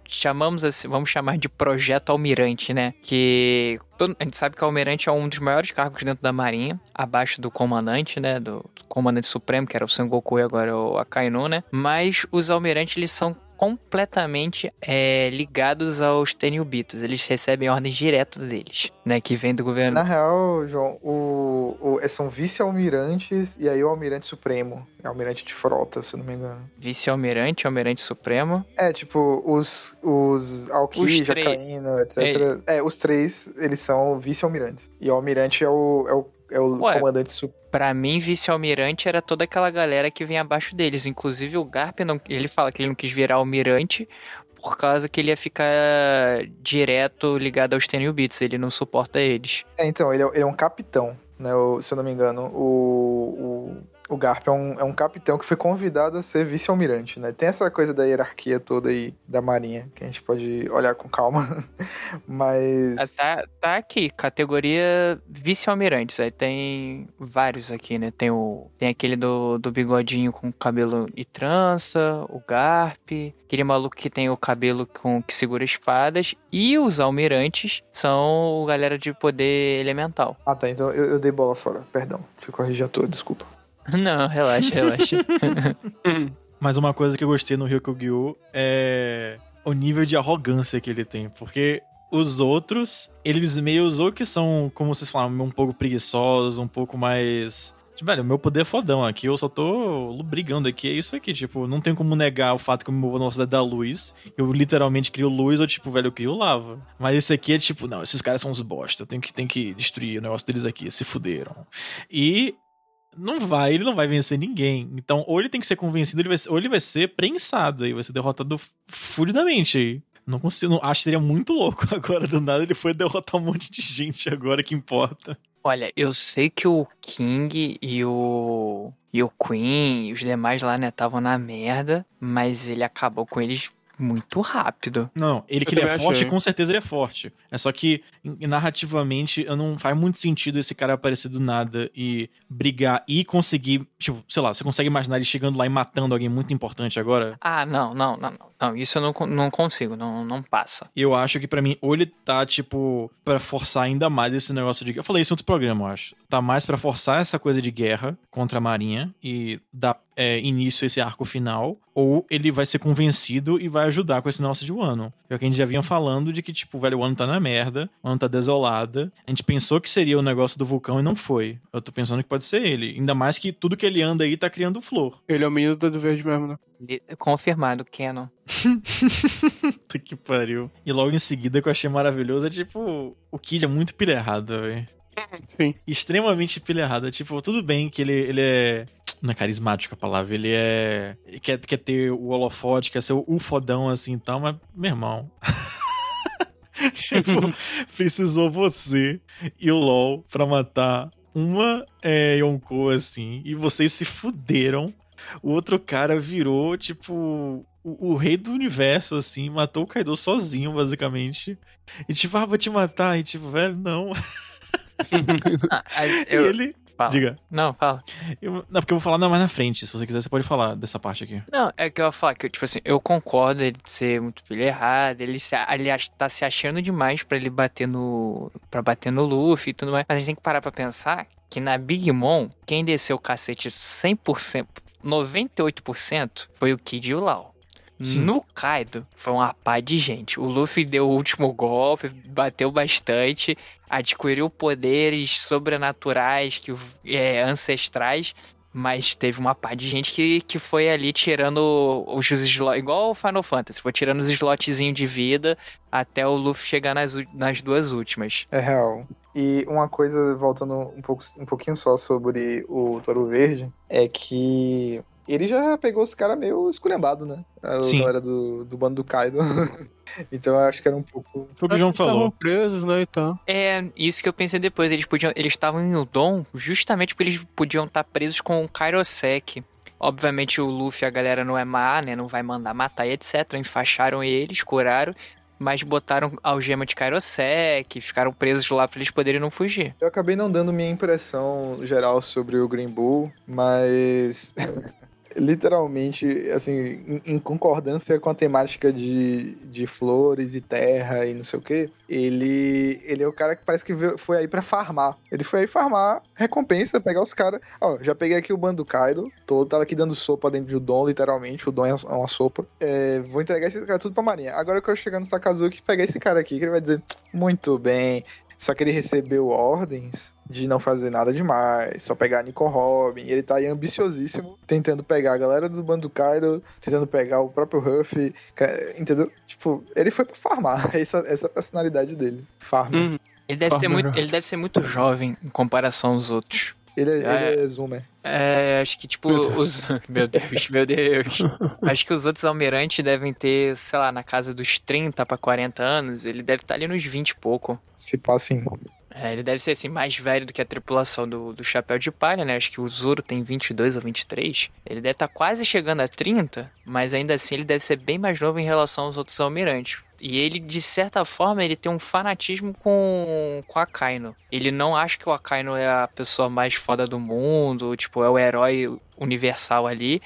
[SPEAKER 3] chamamos assim, vamos chamar de projeto almirante, né? Que todo, a gente sabe que o almirante é um dos maiores cargos dentro da marinha, abaixo do comandante, né? Do, do comandante supremo, que era o Sengoku e agora o Akainu, né? Mas os almirantes eles são completamente é, ligados aos Tenryubitos. Eles recebem ordens direto deles, né? Que vem do governo.
[SPEAKER 1] Na real, João, o, o, são vice-almirantes e aí o almirante supremo. É almirante de frota, se eu não me engano.
[SPEAKER 3] Vice-almirante, almirante supremo.
[SPEAKER 1] É, tipo, os, os Aokiji, Jakaino, etc. Ele... É, os três, eles são vice-almirantes. E o almirante é o, é o é o Ué, comandante supremo.
[SPEAKER 3] Pra mim, vice-almirante era toda aquela galera que vem abaixo deles. Inclusive o Garp, não, ele fala que ele não quis virar almirante por causa que ele ia ficar direto ligado aos Tenryubits. Ele não suporta eles.
[SPEAKER 1] É, então, ele é, ele é um capitão, né? O, se eu não me engano. O, o o Garp é um, é um capitão que foi convidado a ser vice-almirante, né? Tem essa coisa da hierarquia toda aí da marinha, que a gente pode olhar com calma, mas...
[SPEAKER 3] Ah, tá, tá aqui, categoria vice-almirantes, aí tem vários aqui, né? Tem, o, tem aquele do, do bigodinho com cabelo e trança, o Garp, aquele maluco que tem o cabelo com que segura espadas, e os almirantes são galera de poder elemental.
[SPEAKER 1] Ah tá, então eu, eu dei bola fora, perdão, deixa eu corrigir a tua, desculpa.
[SPEAKER 3] Não, relaxa, relaxa.
[SPEAKER 4] Mas uma coisa que eu gostei no Ryukyu é o nível de arrogância que ele tem, porque os outros, eles meio ou que são, como vocês falaram, um pouco preguiçosos, um pouco mais Tipo, velho, meu poder é fodão aqui, eu só tô brigando aqui, é isso aqui, tipo, não tem como negar o fato que eu me movo na velocidade da luz, eu literalmente crio luz, ou tipo, velho, eu crio lava. Mas esse aqui é tipo, não, esses caras são uns bosta, eu tenho que, tenho que destruir o negócio deles aqui, se fuderam. E não vai, ele não vai vencer ninguém. Então, ou ele tem que ser convencido, ele vai, ou ele vai ser prensado aí, vai ser derrotado fluidamente aí. Não consigo, não, acho que seria muito louco agora do nada ele foi derrotar um monte de gente agora que importa.
[SPEAKER 3] Olha, eu sei que o King e o e o Queen e os demais lá, né, estavam na merda, mas ele acabou com eles muito rápido.
[SPEAKER 4] Não, ele que ele é forte, com certeza ele é forte. É só que narrativamente não faz muito sentido esse cara aparecer do nada e brigar e conseguir, tipo, sei lá, você consegue imaginar ele chegando lá e matando alguém muito importante agora?
[SPEAKER 3] Ah, não, não, não, não. não isso eu não, não consigo, não, não passa.
[SPEAKER 4] Eu acho que para mim, ou ele tá, tipo, para forçar ainda mais esse negócio de. Eu falei isso em outro programa, eu acho. Tá mais para forçar essa coisa de guerra contra a Marinha e dar é, início a esse arco final, ou ele vai ser convencido e vai ajudar com esse nosso de Wano. É o que a gente já vinha falando de que, tipo, velho, o ano tá na merda, o ano tá desolada. A gente pensou que seria o negócio do vulcão e não foi. Eu tô pensando que pode ser ele. Ainda mais que tudo que ele anda aí tá criando flor.
[SPEAKER 2] Ele é o menino do verde mesmo, né?
[SPEAKER 3] Confirmado, Canon.
[SPEAKER 4] Puta que pariu. E logo em seguida, que eu achei maravilhoso, é tipo, o Kid é muito pilha errada, velho.
[SPEAKER 2] Sim.
[SPEAKER 4] Extremamente pilha errada. Tipo, tudo bem que ele, ele é. Não é carismático a palavra, ele é. ele Quer, quer ter o holofote, quer ser o, o fodão assim e tal, mas, meu irmão. tipo, precisou você e o LOL pra matar uma é, Yonkou assim, e vocês se fuderam. O outro cara virou, tipo, o, o rei do universo, assim, matou o Kaido sozinho, basicamente. E tipo, ah, vou te matar. E tipo, velho, não.
[SPEAKER 3] Ah,
[SPEAKER 4] E
[SPEAKER 3] eu...
[SPEAKER 4] ele.
[SPEAKER 3] Fala.
[SPEAKER 4] Diga.
[SPEAKER 3] Não, fala.
[SPEAKER 4] Eu, não, porque eu vou falar não, mais na frente. Se você quiser, você pode falar dessa parte aqui.
[SPEAKER 3] Não, é que eu ia falar que, tipo assim, eu concordo ele ser muito pilha errada, ele, se, ach- tá se achando demais pra ele bater no. para bater no Luffy e tudo mais. Mas a gente tem que parar pra pensar que na Big Mom, quem desceu o cacete 100%, 98% foi o Kid e o Lau.
[SPEAKER 4] Sim.
[SPEAKER 3] No Kaido, foi uma pá de gente. O Luffy deu o último golpe, bateu bastante, adquiriu poderes sobrenaturais, que, é, ancestrais, mas teve uma pá de gente que, que foi ali tirando os slots, igual o Final Fantasy, foi tirando os slotzinhos de vida até o Luffy chegar nas, nas duas últimas.
[SPEAKER 1] É real. E uma coisa, voltando um, pouco, um pouquinho só sobre o Toro Verde, é que ele já pegou os caras meio esculhambados, né? A
[SPEAKER 4] Sim.
[SPEAKER 1] galera do, do bando do Kaido. então eu acho que era um pouco.
[SPEAKER 4] Foi o que o João
[SPEAKER 2] Eles estavam
[SPEAKER 4] falou.
[SPEAKER 2] presos, né, e tal.
[SPEAKER 3] É, isso que eu pensei depois, eles podiam, eles estavam em Udon justamente porque eles podiam estar presos com o Kairosek. Obviamente o Luffy, a galera não é má, né, não vai mandar matar e etc. Enfaixaram eles, curaram, mas botaram algema de Kairosek, ficaram presos lá pra eles poderem não fugir.
[SPEAKER 1] Eu acabei não dando minha impressão geral sobre o Green Bull, mas. Literalmente, assim, em, em concordância com a temática de, de flores e terra e não sei o que, ele, ele é o cara que parece que foi aí pra farmar. Ele foi aí farmar, recompensa, pegar os caras. Ó, já peguei aqui o bando do Kaido, todo, tava aqui dando sopa dentro do Dom, literalmente. O Dom é uma sopa. É, vou entregar esse cara tudo pra Marinha. Agora eu chegar no Sakazuki pegar esse cara aqui, que ele vai dizer: Muito bem, só que ele recebeu ordens de não fazer nada demais, só pegar Nico Robin. Ele tá aí ambiciosíssimo, tentando pegar a galera do bando do Kaido, tentando pegar o próprio Ruff, entendeu? Tipo, ele foi pra farmar. Essa, essa é a personalidade dele. Farm.
[SPEAKER 2] Hum,
[SPEAKER 3] Ele deve, ser
[SPEAKER 2] Farmer.
[SPEAKER 3] muito, ele deve ser muito jovem em comparação aos outros.
[SPEAKER 1] Ele, é,
[SPEAKER 3] Ah,
[SPEAKER 1] ele é Zoomer.
[SPEAKER 3] É, acho que tipo,
[SPEAKER 2] Meu Deus.
[SPEAKER 3] os. Meu Deus, meu Deus. acho que os outros almirantes devem ter, sei lá, na casa dos 30 pra 40 anos. Ele deve estar ali nos 20 e pouco.
[SPEAKER 1] Se passa assim.
[SPEAKER 3] É, ele deve ser assim, mais velho do que a tripulação do, do Chapéu de Palha, né? Acho que o Zoro tem 22 ou 23. Ele deve estar quase chegando a 30, mas ainda assim ele deve ser bem mais novo em relação aos outros almirantes. E ele, de certa forma, ele tem um fanatismo com, com a Akaino. Ele não acha que o Akaino é a pessoa mais foda do mundo, tipo, é o herói universal ali.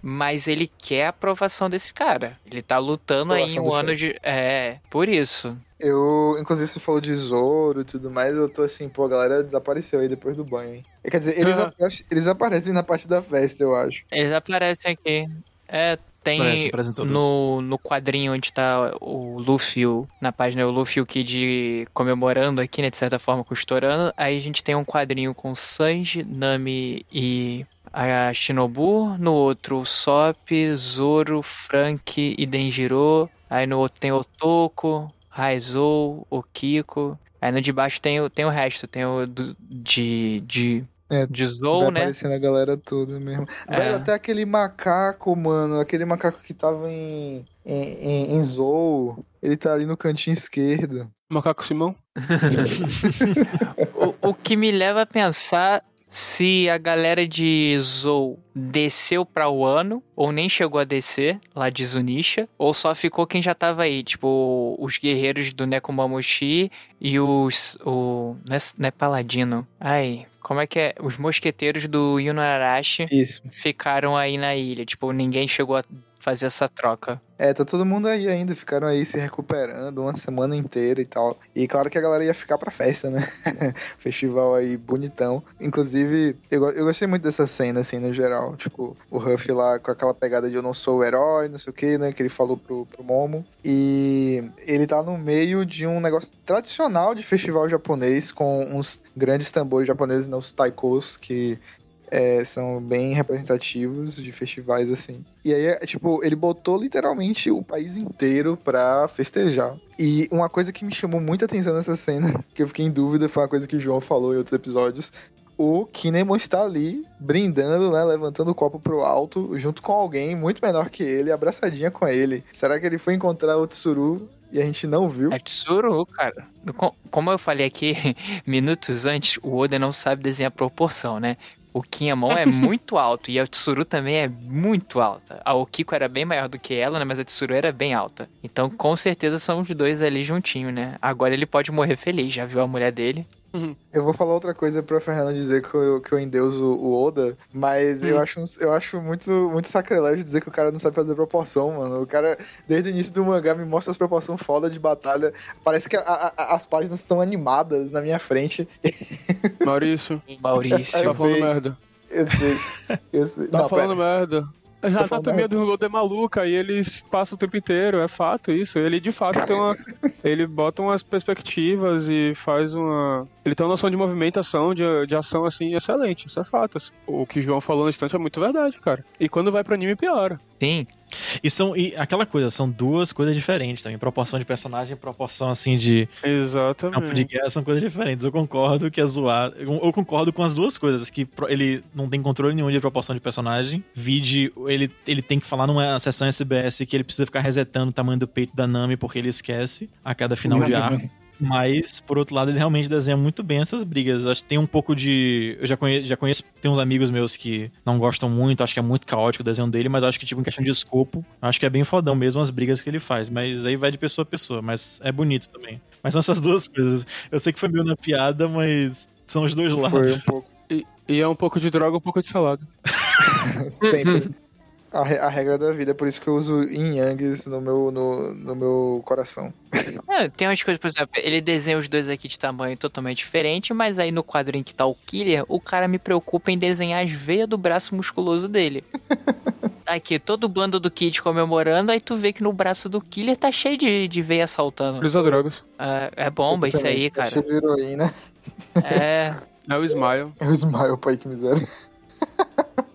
[SPEAKER 3] Mas ele quer a aprovação desse cara. Ele tá lutando aí um ano de. É, por isso.
[SPEAKER 1] Eu, inclusive, você falou de Zoro e tudo mais, eu tô assim, pô, a galera desapareceu aí depois do banho, hein? Quer dizer, eles,
[SPEAKER 2] Ah.
[SPEAKER 1] acho- eles aparecem na parte da festa, eu acho.
[SPEAKER 3] Eles aparecem aqui. É, tem no, no quadrinho onde tá o Luffy, o- na página o Luffy e o Kid comemorando aqui, né, de certa forma, costurando. Aí a gente tem um quadrinho com Sanji, Nami e a Shinobu. No outro, o Sop, Zoro, Frank e Denjiro. Aí no outro tem o Toko, Raizou, o Kiko. Aí no de baixo tem, o- tem o resto, tem o do- de, de,
[SPEAKER 1] É,
[SPEAKER 3] de
[SPEAKER 1] Vai
[SPEAKER 3] Zou, né?
[SPEAKER 1] aparecendo a galera toda mesmo.
[SPEAKER 3] É.
[SPEAKER 1] Velho, até aquele macaco, mano, aquele macaco que tava em, em, em, em Zou, ele tá ali no cantinho esquerdo.
[SPEAKER 2] Macaco Simão?
[SPEAKER 3] O, o que me leva a pensar se a galera de Zou desceu pra Wano, ou nem chegou a descer, lá de Zunisha, ou só ficou quem já tava aí, tipo, os guerreiros do Nekomamushi e os... O, não, é, não é Paladino. Ai, como é que é? Os mosqueteiros do Yunarashi
[SPEAKER 1] Isso.
[SPEAKER 3] ficaram aí na ilha, tipo, ninguém chegou a fazer essa troca.
[SPEAKER 1] É, tá todo mundo aí ainda, ficaram aí se recuperando uma semana inteira e tal. E claro que a galera ia ficar pra festa, né? Festival aí bonitão. Inclusive, eu, eu gostei muito dessa cena, assim, no geral. Tipo, o Huff lá com aquela pegada de eu não sou o herói, não sei o que, né? Que ele falou pro, pro Momo. E ele tá no meio de um negócio tradicional de festival japonês, com uns grandes tambores japoneses, né? Os taikos, que é, são bem representativos de festivais assim. E aí, é, tipo, ele botou literalmente o país inteiro pra festejar. E uma coisa que me chamou muita atenção nessa cena, que eu fiquei em dúvida, foi uma coisa que o João falou em outros episódios. O Kinemon está ali, brindando, né? Levantando o copo pro alto, junto com alguém muito menor que ele, abraçadinha com ele. Será que ele foi encontrar o Tsuru e a gente não viu?
[SPEAKER 3] É Tsuru, cara. Co- Como eu falei aqui minutos antes, o Oda não sabe desenhar proporção, né? O Kinemon é muito alto e a Tsuru também é muito alta. A Okiko era bem maior do que ela, né? Mas a Tsuru era bem alta. Então, com certeza, são os dois ali juntinho, né? Agora ele pode morrer feliz, já viu a mulher dele.
[SPEAKER 1] Eu vou falar outra coisa pra Fernanda dizer que eu, que eu endeuso o Oda, mas eu
[SPEAKER 2] Hum.
[SPEAKER 1] acho, eu acho muito, muito sacrilégio dizer que o cara não sabe fazer proporção, mano. O cara, desde o início do mangá, me mostra as proporções foda de batalha. Parece que a- a- as páginas estão animadas na minha frente.
[SPEAKER 2] Maurício,
[SPEAKER 3] Maurício.
[SPEAKER 2] Tá falando merda.
[SPEAKER 1] Eu sei. Eu sei.
[SPEAKER 2] Tá
[SPEAKER 1] não,
[SPEAKER 2] falando
[SPEAKER 1] pera.
[SPEAKER 2] merda. A
[SPEAKER 1] falando
[SPEAKER 2] anatomia do Lodo é maluca e eles passam o tempo inteiro, é fato isso. Ele de fato tem uma. ele bota umas perspectivas e faz uma. Ele tem uma noção de movimentação, de, de ação assim, excelente. Isso é fato. assim. O que o João falou no instante é muito verdade, cara. E quando vai pro anime, piora.
[SPEAKER 3] Sim.
[SPEAKER 4] E são e aquela coisa, são duas coisas diferentes também. Proporção de personagem, proporção assim de
[SPEAKER 2] Exatamente.
[SPEAKER 4] campo de guerra são coisas diferentes. Eu concordo que é zoado. Eu concordo com as duas coisas, que ele não tem controle nenhum de proporção de personagem. Vide, ele, ele tem que falar numa sessão SBS que ele precisa ficar resetando o tamanho do peito da Nami porque ele esquece a cada final de arco. Mas, por outro lado, ele realmente desenha muito bem essas brigas. Acho que tem um pouco de. Eu já conheço, já conheço, tem uns amigos meus que não gostam muito, acho que é muito caótico o desenho dele, mas acho que, tipo, em questão de escopo, acho que é bem fodão mesmo as brigas que ele faz. Mas aí vai de pessoa a pessoa, mas é bonito também. Mas são essas duas coisas. Eu sei que foi meio na piada, mas são os dois lados.
[SPEAKER 1] Foi um pouco.
[SPEAKER 2] E, e é um pouco de droga, um pouco de salada.
[SPEAKER 1] Sempre. A, re- a regra da vida, é por isso que eu uso yin yangs no meu, no, no meu coração.
[SPEAKER 3] É, tem umas coisas, por exemplo, ele desenha os dois aqui de tamanho totalmente diferente, mas aí no quadrinho que tá o Killer, o cara me preocupa em desenhar as veias do braço musculoso dele. Aqui, todo o bando do Kid comemorando, aí tu vê que no braço do Killer tá cheio de, de veia saltando.
[SPEAKER 2] Ele usa drogas.
[SPEAKER 3] É, é bomba isso aí,
[SPEAKER 1] tá
[SPEAKER 3] cara.
[SPEAKER 1] cheio de heroína.
[SPEAKER 3] É.
[SPEAKER 2] É o Smile.
[SPEAKER 1] É o Smile, pai, que miséria.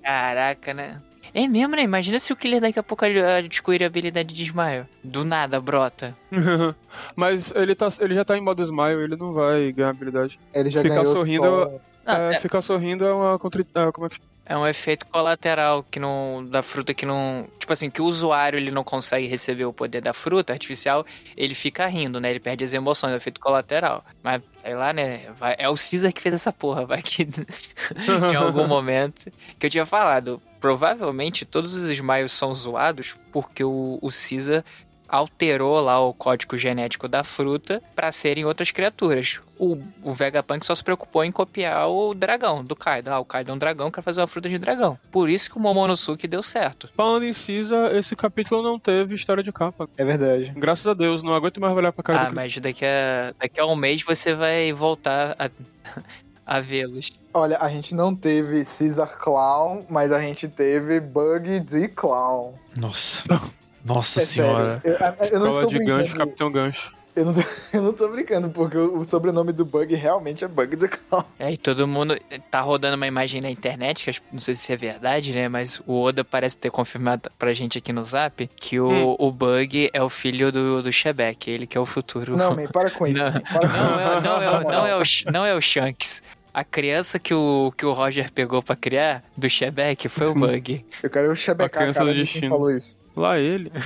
[SPEAKER 3] Caraca, né? É mesmo, né? Imagina se o Killer daqui a pouco ah, descobrir a habilidade de Smile. Do nada, brota.
[SPEAKER 2] Mas ele, tá, ele já tá em modo Smile, ele não vai ganhar habilidade.
[SPEAKER 1] Ele já
[SPEAKER 2] Ficar
[SPEAKER 1] ganhou
[SPEAKER 2] sorrindo,
[SPEAKER 1] só-
[SPEAKER 3] Não,
[SPEAKER 2] é,
[SPEAKER 3] é,
[SPEAKER 2] Ficar sorrindo é uma é, como é que
[SPEAKER 3] é um efeito colateral que não da fruta que não, tipo assim, que o usuário ele não consegue receber o poder da fruta artificial, ele fica rindo, né? Ele perde as emoções, é um efeito colateral. Mas sei lá, né? Vai- é o Caesar que fez essa porra, vai que em algum momento que eu tinha falado, provavelmente todos os Smiles são zoados porque o, o Caesar alterou lá o código genético da fruta para serem outras criaturas. O, o Vegapunk só se preocupou em copiar o dragão do Kaido. Ah, o Kaido é um dragão, quer fazer uma fruta de dragão. Por isso que o Momonosuke deu certo.
[SPEAKER 2] Falando em Caesar, esse capítulo não teve história de capa.
[SPEAKER 1] É verdade.
[SPEAKER 2] Graças a Deus, não aguento mais olhar pra cara
[SPEAKER 3] Ah,
[SPEAKER 2] do
[SPEAKER 3] mas daqui a, daqui a um mês você vai voltar a, a vê-los.
[SPEAKER 1] Olha, a gente não teve Caesar Clown, mas a gente teve Bug de Clown.
[SPEAKER 4] Nossa. Nossa
[SPEAKER 1] É
[SPEAKER 4] senhora.
[SPEAKER 1] sério. Eu, eu não
[SPEAKER 2] Escola
[SPEAKER 1] estou
[SPEAKER 2] de
[SPEAKER 1] brincando.
[SPEAKER 2] gancho, Capitão Gancho.
[SPEAKER 1] Eu não, tô, eu não tô brincando, porque o, o sobrenome do Bug realmente é Bug de Clown.
[SPEAKER 3] É, e todo mundo tá rodando uma imagem na internet, que não sei se é verdade, né? Mas o Oda parece ter confirmado pra gente aqui no zap que o,
[SPEAKER 2] Hum.
[SPEAKER 3] o Bug é o filho do, do Shebek, ele que é o futuro.
[SPEAKER 1] Não, man, para com isso.
[SPEAKER 3] Não,
[SPEAKER 1] man, para com
[SPEAKER 3] Não,
[SPEAKER 1] isso.
[SPEAKER 3] é, não, é, não, é o, Sh- não é o Shanks. A criança que o, que o Roger pegou pra criar, do Shebek, foi o Bug.
[SPEAKER 1] Eu quero
[SPEAKER 2] A
[SPEAKER 1] chebecar a cara
[SPEAKER 2] do
[SPEAKER 1] de quem falou isso.
[SPEAKER 2] Lá ele.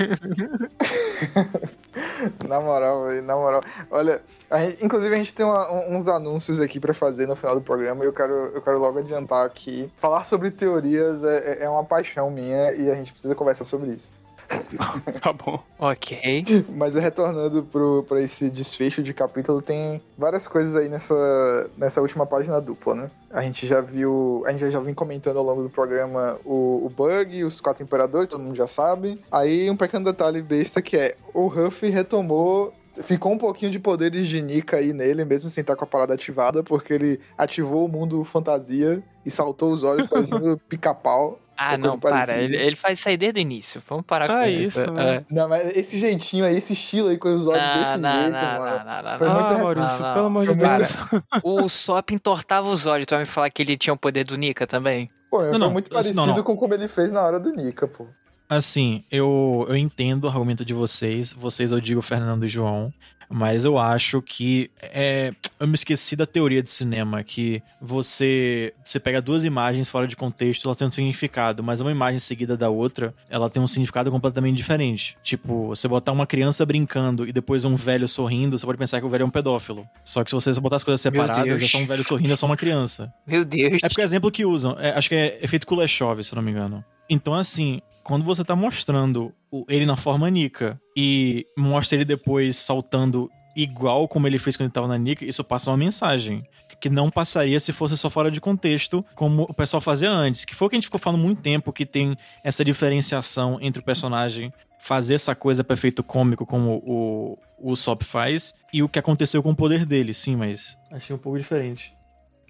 [SPEAKER 1] Na moral, velho, na moral. Olha, a gente- inclusive a gente tem uma- um- uns anúncios aqui pra fazer no final do programa e eu quero, eu quero logo adiantar aqui. Falar sobre teorias é, é- é uma paixão minha e a gente precisa conversar sobre isso.
[SPEAKER 2] Tá bom.
[SPEAKER 3] Ok.
[SPEAKER 1] Mas retornando pro, pra esse desfecho de capítulo, tem várias coisas aí nessa, nessa última página dupla, né? A gente já viu. A gente já vem comentando ao longo do programa o, o Bug, os quatro imperadores, todo mundo já sabe. Aí um pequeno detalhe besta que é o Huff retomou. Ficou um pouquinho de poderes de Nika aí nele, mesmo sem estar com a parada ativada, porque ele ativou o mundo fantasia e saltou os olhos parecendo pica-pau.
[SPEAKER 3] Ah, não, para. Ele, ele faz sair desde o início. Vamos parar com
[SPEAKER 2] Ah,
[SPEAKER 3] isso.
[SPEAKER 2] isso,
[SPEAKER 3] É.
[SPEAKER 2] né?
[SPEAKER 1] Não, mas esse jeitinho aí, esse estilo aí com os olhos
[SPEAKER 3] Não,
[SPEAKER 1] desse
[SPEAKER 3] não,
[SPEAKER 1] jeito,
[SPEAKER 3] não,
[SPEAKER 1] mano.
[SPEAKER 3] não, não, não,
[SPEAKER 1] Foi
[SPEAKER 3] não.
[SPEAKER 1] muito
[SPEAKER 2] Ah,
[SPEAKER 1] errado.
[SPEAKER 2] Maurício,
[SPEAKER 3] Não, não.
[SPEAKER 2] pelo amor de Deus.
[SPEAKER 3] O Sop entortava os olhos. Tu vai me falar que ele tinha o poder do Nika também?
[SPEAKER 1] Pô,
[SPEAKER 4] Não,
[SPEAKER 1] foi
[SPEAKER 4] não,
[SPEAKER 1] muito parecido
[SPEAKER 4] não, não.
[SPEAKER 1] com como ele fez na hora do Nika, pô.
[SPEAKER 4] Assim, eu, eu entendo o argumento de vocês. Vocês, eu digo Fernando e João. Mas eu acho que. É, eu me esqueci da teoria de cinema, que você, você pega duas imagens fora de contexto, elas têm um significado, mas uma imagem seguida da outra, ela tem um significado completamente diferente. Tipo, você botar uma criança brincando e depois um velho sorrindo, você pode pensar que o velho é um pedófilo. Só que se você botar as coisas separadas, é só um velho sorrindo, é só uma criança.
[SPEAKER 3] Meu Deus.
[SPEAKER 4] É porque é exemplo que usam. É, acho que é efeito Kuleshov, se eu não me engano. Então, assim, quando você tá mostrando ele na forma Nika e mostra ele depois saltando igual como ele fez quando ele tava na Nika, isso passa uma mensagem. Que não passaria se fosse só fora de contexto, como o pessoal fazia antes. Que foi o que a gente ficou falando muito tempo, que tem essa diferenciação entre o personagem fazer essa coisa pra efeito cômico, como o, o Sop faz, e o que aconteceu com o poder dele, sim, mas achei um pouco diferente.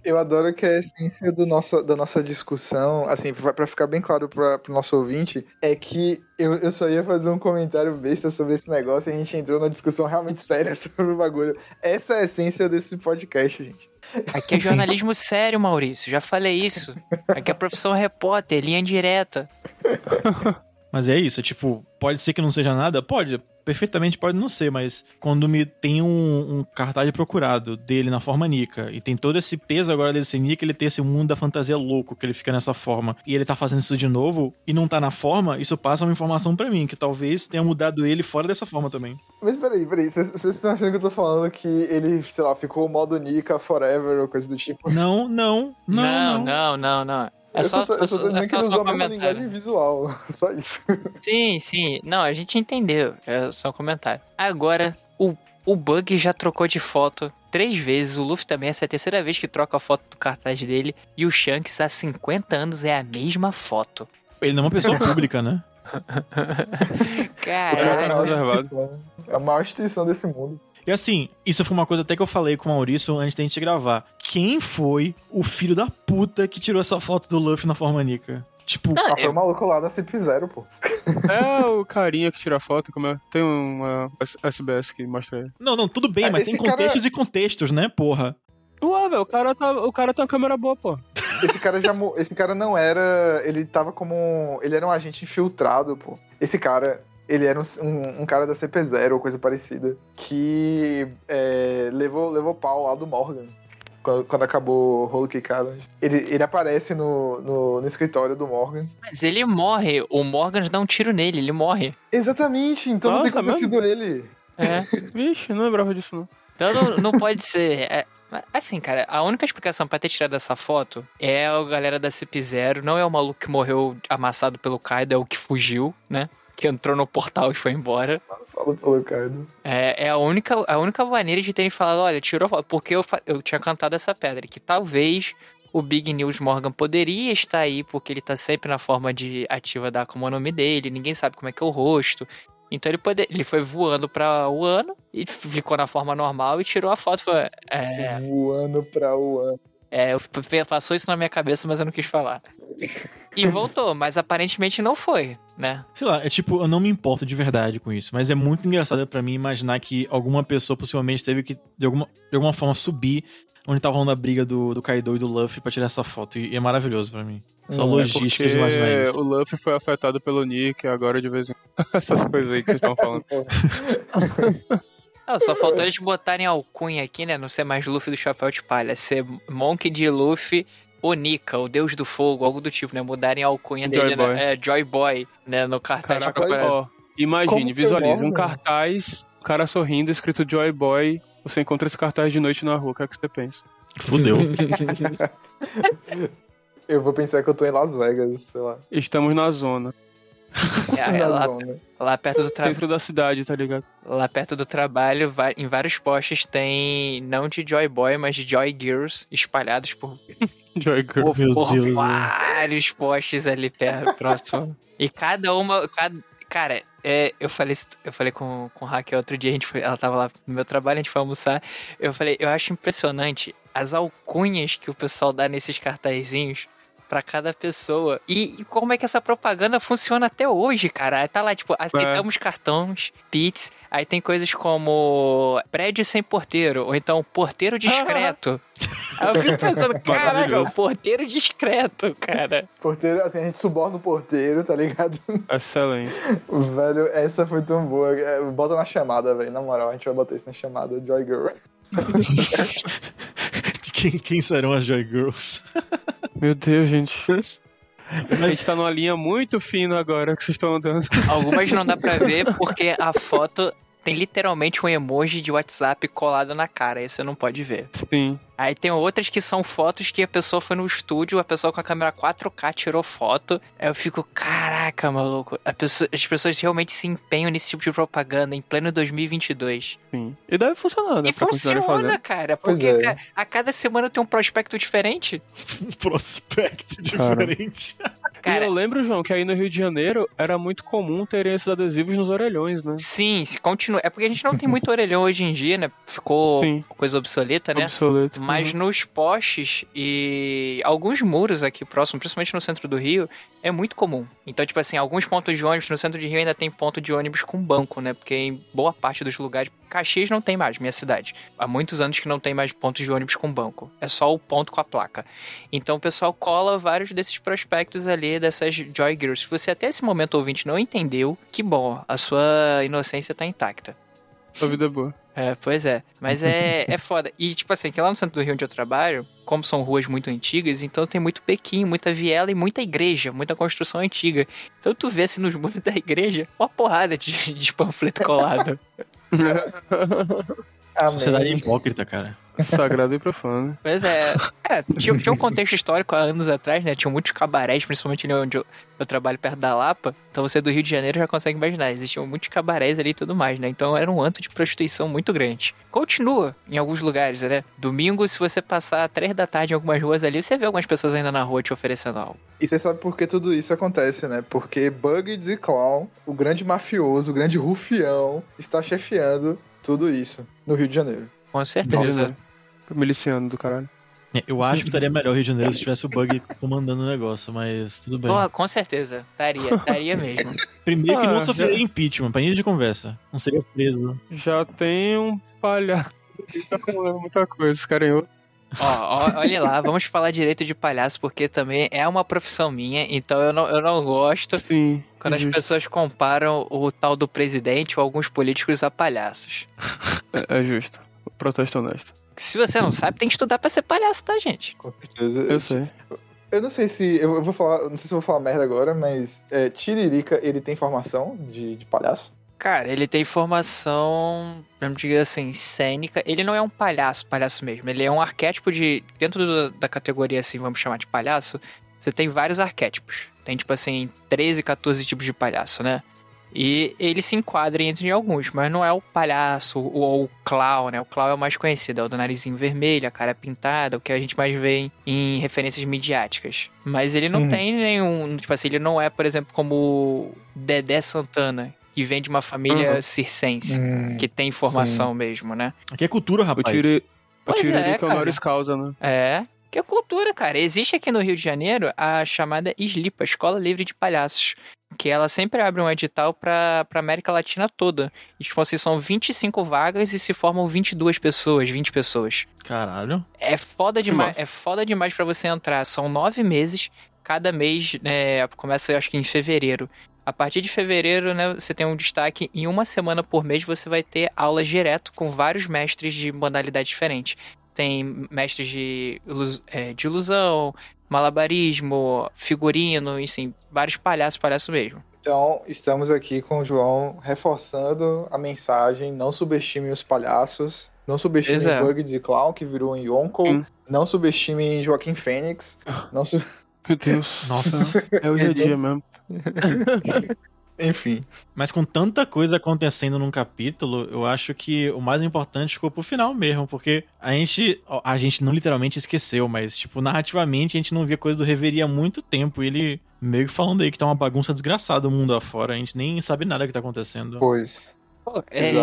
[SPEAKER 1] Eu adoro que a essência do nossa, da nossa discussão, assim, pra pra ficar bem claro pra, pro nosso ouvinte, é que eu, eu só ia fazer um comentário besta sobre esse negócio e a gente entrou numa discussão realmente séria sobre o bagulho. Essa é a essência desse podcast, gente.
[SPEAKER 3] Aqui é
[SPEAKER 4] Sim.
[SPEAKER 3] jornalismo sério, Maurício. Já falei isso. Aqui é profissão repórter, linha direta.
[SPEAKER 4] Mas é isso, tipo, pode ser que não seja nada? Pode, perfeitamente pode não ser, mas quando me tem um, um cartaz procurado dele na forma Nika, e tem todo esse peso agora dele ser Nika, ele ter esse mundo da fantasia louco, que ele fica nessa forma, e ele tá fazendo isso de novo, e não tá na forma, isso passa uma informação pra mim, que talvez tenha mudado ele fora dessa forma também.
[SPEAKER 1] Mas peraí, peraí, vocês vocês estão achando que eu tô falando que ele, sei lá, ficou modo Nika forever ou coisa do tipo?
[SPEAKER 4] Não, não, não,
[SPEAKER 3] Não,
[SPEAKER 4] não.
[SPEAKER 3] não, não, não. É
[SPEAKER 1] eu
[SPEAKER 3] só,
[SPEAKER 1] só, tô- eu só tô
[SPEAKER 3] é
[SPEAKER 1] dizendo que
[SPEAKER 3] só,
[SPEAKER 1] ele
[SPEAKER 3] só
[SPEAKER 1] usou
[SPEAKER 3] um
[SPEAKER 1] a mesma
[SPEAKER 3] comentário.
[SPEAKER 1] linguagem visual, só isso.
[SPEAKER 3] Sim, sim. Não, a gente entendeu. É só um comentário. Agora, o, o Bug já trocou de foto três vezes. O Luffy também, essa é a terceira vez que troca a foto do cartaz dele. E o Shanks, há 50 anos, é a mesma foto.
[SPEAKER 4] Ele não é uma pessoa pública, né?
[SPEAKER 3] Caralho.
[SPEAKER 2] reservado.
[SPEAKER 1] É a maior instituição desse mundo.
[SPEAKER 4] E assim, isso foi uma coisa até que eu falei com o Maurício antes da gente gravar. Quem foi o filho da puta que tirou essa foto do Luffy na forma Nika? Tipo,
[SPEAKER 3] Não,
[SPEAKER 1] Ah, foi o maluco lá da Cip Zero, pô.
[SPEAKER 2] É o carinha que tira foto, como é? Tem uma SBS que mostra ele.
[SPEAKER 4] não, não, tudo bem,
[SPEAKER 1] Ah,
[SPEAKER 4] mas
[SPEAKER 1] esse
[SPEAKER 4] tem
[SPEAKER 1] cara-
[SPEAKER 4] contextos e contextos, né, porra?
[SPEAKER 2] Ué, velho, o cara, tá, o cara tem uma câmera boa, pô.
[SPEAKER 1] Esse cara já esse cara não era, ele tava como ele era um agente infiltrado, pô. Esse cara, ele era um, um- um cara da CP0 ou coisa parecida, que é, levou levou pau lá do Morgan. Quando, quando acabou o Whole Cake Island. Ele, ele aparece no, no, no escritório do Morgan.
[SPEAKER 3] Mas ele morre. O Morgan dá um tiro nele, ele morre.
[SPEAKER 1] Exatamente, então não tem
[SPEAKER 2] Nossa,
[SPEAKER 1] como ter sido ele.
[SPEAKER 3] É.
[SPEAKER 2] Vixe, não lembrava disso, não.
[SPEAKER 3] Então não, não pode ser. É, assim, cara, a única explicação pra ter tirado essa foto é a galera da CP0. Não é o maluco que morreu amassado pelo Kaido, é o que fugiu, né? Que entrou no portal e foi embora.
[SPEAKER 1] Fala pelo Kaido.
[SPEAKER 3] É, é a, única, a única maneira de terem falado: olha, tirou a foto. Porque eu, eu tinha cantado essa pedra, que talvez o Big News Morgan poderia estar aí, porque ele tá sempre na forma de ativa da como é o nome dele, ninguém sabe como é que é o rosto. Então ele, pode, ele foi voando pra Wano e ficou na forma normal e tirou a foto. Foi, é,
[SPEAKER 1] Voando pra One.
[SPEAKER 3] É, eu passou isso na minha cabeça, mas eu não quis falar. E voltou, mas aparentemente não foi, né?
[SPEAKER 4] Sei lá, é tipo, eu não me importo de verdade com isso, mas é muito engraçado pra mim imaginar que alguma pessoa possivelmente teve que, de alguma, de alguma forma, subir onde tava rolando a briga do, do Kaido e do Luffy pra tirar essa foto. E é maravilhoso pra mim. Só
[SPEAKER 1] Hum, é
[SPEAKER 4] logística de imaginar isso.
[SPEAKER 2] o Luffy foi afetado pelo Nick, agora de vez em quando. Essas coisas aí que vocês estão falando.
[SPEAKER 3] Não, só faltou eles botarem alcunha aqui, né? Não ser mais Luffy do Chapéu de Palha, ser Monk de Luffy ou Nika, o Deus do Fogo, algo do tipo, né? Mudarem a alcunha
[SPEAKER 2] Joy
[SPEAKER 3] dele,
[SPEAKER 2] Boy.
[SPEAKER 3] né? É, Joy Boy, né? No cartaz
[SPEAKER 2] Caraca,
[SPEAKER 3] pra
[SPEAKER 2] imagine, visualize,
[SPEAKER 1] é,
[SPEAKER 2] um
[SPEAKER 1] né?
[SPEAKER 2] cartaz, o cara sorrindo, escrito Joy Boy, você encontra esse cartaz de noite na rua, o que é que você pensa?
[SPEAKER 4] Fudeu.
[SPEAKER 1] Eu vou pensar que eu tô em Las Vegas, sei lá.
[SPEAKER 2] Estamos na zona.
[SPEAKER 3] É, é lá,
[SPEAKER 1] zona.
[SPEAKER 3] lá perto do trabalho.
[SPEAKER 2] Dentro da cidade, tá ligado?
[SPEAKER 3] Lá perto do trabalho, em vários postes tem não de Joy Boy, mas de Joy Girls espalhados por,
[SPEAKER 2] Joy Girl.
[SPEAKER 3] por, por
[SPEAKER 4] Deus, né?
[SPEAKER 3] vários postes ali perto, próximo. E cada uma. Cada, cara, é, eu falei, isso- eu falei com, com o Raquel outro dia, a gente foi, ela tava lá no meu trabalho, a gente foi almoçar. Eu falei, eu acho impressionante as alcunhas que o pessoal dá nesses cartazinhos. Pra cada pessoa. E, e como é que essa propaganda funciona até hoje, cara? Tá lá, tipo, aceitamos cartões, Pits. Aí tem coisas como prédio sem porteiro, ou então porteiro discreto. Aí eu fico pensando, caraca, porteiro discreto, cara.
[SPEAKER 1] Porteiro, assim, a gente suborna o porteiro, tá ligado?
[SPEAKER 2] Excelente.
[SPEAKER 1] Velho, essa foi tão boa. É, Bota na chamada, velho. Na moral, a gente vai botar isso na chamada. Joy Girl.
[SPEAKER 4] Quem, quem serão as Joy Girls?
[SPEAKER 2] Meu Deus, gente. A gente tá numa linha muito fina agora que vocês estão andando.
[SPEAKER 3] Algumas não dá pra ver porque a foto tem literalmente um emoji de WhatsApp colado na cara. Aí você não pode ver.
[SPEAKER 2] Sim.
[SPEAKER 3] Aí tem outras que são fotos que a pessoa foi no estúdio, a pessoa com a câmera 4K tirou foto. Aí eu fico, caraca, maluco. a pessoa- as pessoas realmente se empenham nesse tipo de propaganda em pleno 2022.
[SPEAKER 2] Sim. E deve funcionar, né?
[SPEAKER 3] E funciona, cara. Porque
[SPEAKER 1] é.
[SPEAKER 3] cara, a cada semana tem um prospecto diferente.
[SPEAKER 4] Um prospecto
[SPEAKER 2] Cara.
[SPEAKER 4] diferente.
[SPEAKER 3] Cara,
[SPEAKER 2] E eu lembro, João, que aí no Rio de Janeiro era muito comum terem esses adesivos nos orelhões, né?
[SPEAKER 3] sim, se continua. É porque a gente não tem muito orelhão hoje em dia, né? Ficou
[SPEAKER 2] Sim.
[SPEAKER 3] coisa obsoleta, né?
[SPEAKER 2] Obsoleto.
[SPEAKER 3] Mas
[SPEAKER 2] Uhum.
[SPEAKER 3] nos postes e alguns muros aqui próximo, principalmente no centro do Rio, é muito comum. Então, tipo assim, alguns pontos de ônibus no centro de Rio ainda tem ponto de ônibus com banco, né? Porque em boa parte dos lugares. Caxias não tem mais, minha cidade. Há muitos anos que não tem mais pontos de ônibus com banco. É só o ponto com a placa. Então o pessoal cola vários desses prospectos ali, dessas Joy Girls. Se você até esse momento ouvinte não entendeu, que bom, a sua inocência tá intacta.
[SPEAKER 2] A vida é boa.
[SPEAKER 3] É, pois é. Mas é, é foda. E, tipo assim, que lá no centro do Rio onde eu trabalho, como são ruas muito antigas, então tem muito pequim, muita viela e muita igreja, muita construção antiga. Então tu vê assim nos muros da igreja uma porrada de, de panfleto colado.
[SPEAKER 4] Sociedade
[SPEAKER 1] Amém.
[SPEAKER 4] hipócrita, cara.
[SPEAKER 2] Sagrado e profano.
[SPEAKER 3] Pois é. É, tinha, tinha um contexto histórico há anos atrás, né? Tinha muitos cabarés, principalmente ali onde eu, eu trabalho perto da Lapa. Então você do Rio de Janeiro já consegue imaginar. Existiam muitos cabarés ali e tudo mais, né? Então era um anto de prostituição muito grande. Continua em alguns lugares, né? Domingo, se você passar três da tarde em algumas ruas ali, você vê algumas pessoas ainda na rua te oferecendo algo.
[SPEAKER 1] E você sabe por que tudo isso acontece, né? Porque Bugs e Clown, o grande mafioso, o grande rufião, está chefiando tudo isso no Rio de Janeiro.
[SPEAKER 3] Com certeza.
[SPEAKER 2] Beleza. Miliciano do caralho.
[SPEAKER 4] É, Eu acho que estaria melhor o Rio de Janeiro se tivesse o bug comandando o negócio, mas tudo bem.
[SPEAKER 3] Porra, com certeza. Estaria, estaria mesmo.
[SPEAKER 4] Primeiro que
[SPEAKER 2] Ah,
[SPEAKER 4] não
[SPEAKER 2] já-
[SPEAKER 4] sofreria impeachment, pra início de conversa. Não seria preso.
[SPEAKER 2] Já tem um palhaço que tá muita coisa, esse cara é outro.
[SPEAKER 3] Ó, ó, olha lá, vamos falar direito de palhaço, porque também é uma profissão minha, então eu não, eu não gosto
[SPEAKER 2] Sim.
[SPEAKER 3] quando as
[SPEAKER 2] justo.
[SPEAKER 3] pessoas comparam o tal do presidente ou alguns políticos a palhaços.
[SPEAKER 2] É, é justo. Protesto honesto.
[SPEAKER 3] Se você não sabe, tem que estudar pra ser palhaço, tá, gente?
[SPEAKER 1] Com certeza.
[SPEAKER 2] Eu sei.
[SPEAKER 1] Eu não sei se. Eu eu vou falar. Não sei se eu vou falar merda agora, mas. É, Tiririca, ele tem formação de, de palhaço?
[SPEAKER 3] Cara, ele tem formação, vamos dizer assim, cênica. Ele não é um palhaço, palhaço mesmo. Ele é um arquétipo de. Dentro do- da categoria, assim, vamos chamar de palhaço, você tem vários arquétipos. Tem, tipo assim, 13, 14 tipos de palhaço, né? E ele se enquadra entre alguns, mas não é o palhaço ou o clown, né? O clown é o mais conhecido, é o do narizinho vermelho, a cara pintada, o que a gente mais vê em, referências midiáticas. Mas ele não
[SPEAKER 1] Uhum.
[SPEAKER 3] tem nenhum. Tipo assim, ele não é, por exemplo, como o Dedé Santana, que vem de uma família
[SPEAKER 2] Uhum.
[SPEAKER 3] circense,
[SPEAKER 1] Hum,
[SPEAKER 3] que tem formação mesmo, né?
[SPEAKER 4] Aqui é cultura, rapaz.
[SPEAKER 2] O
[SPEAKER 3] Pois
[SPEAKER 2] tire
[SPEAKER 3] é,
[SPEAKER 2] que é o
[SPEAKER 3] cara.
[SPEAKER 2] honoris causa, né?
[SPEAKER 3] É. Que é cultura, cara. Existe aqui no Rio de Janeiro a chamada SLIPA, Escola Livre de Palhaços. Que ela sempre abre um edital pra, pra América Latina toda. E, tipo assim, são 25 vagas e se formam 22 pessoas, 20 pessoas.
[SPEAKER 4] Caralho.
[SPEAKER 3] É foda demais, é foda demais pra você entrar. São nove meses, cada mês é, começa, acho que em fevereiro. A partir de fevereiro, né, você tem um destaque. Em uma semana por mês, você vai ter aulas direto com vários mestres de modalidade diferente. Tem mestres de, ilus- é, de ilusão, malabarismo, figurino, enfim, vários palhaços, palhaço mesmo.
[SPEAKER 1] Então, estamos aqui com o João reforçando a mensagem: não subestime os palhaços, não subestime
[SPEAKER 3] Pois é.
[SPEAKER 1] Bugs e Clown, que virou um Yonko,
[SPEAKER 2] Sim.
[SPEAKER 1] não subestime Joaquim Fênix, não su-
[SPEAKER 2] Meu Deus.
[SPEAKER 4] Nossa.
[SPEAKER 2] É o dia a dia mesmo.
[SPEAKER 1] Enfim.
[SPEAKER 4] Mas com tanta coisa acontecendo num capítulo, eu acho que o mais importante ficou pro final mesmo, porque a gente. A gente não literalmente esqueceu, mas, tipo, narrativamente a gente não via coisa do Reverie há muito tempo. E ele meio que falando aí que tá uma bagunça desgraçada o mundo afora. A gente nem sabe nada que tá acontecendo.
[SPEAKER 1] Pois.
[SPEAKER 3] Pô, é,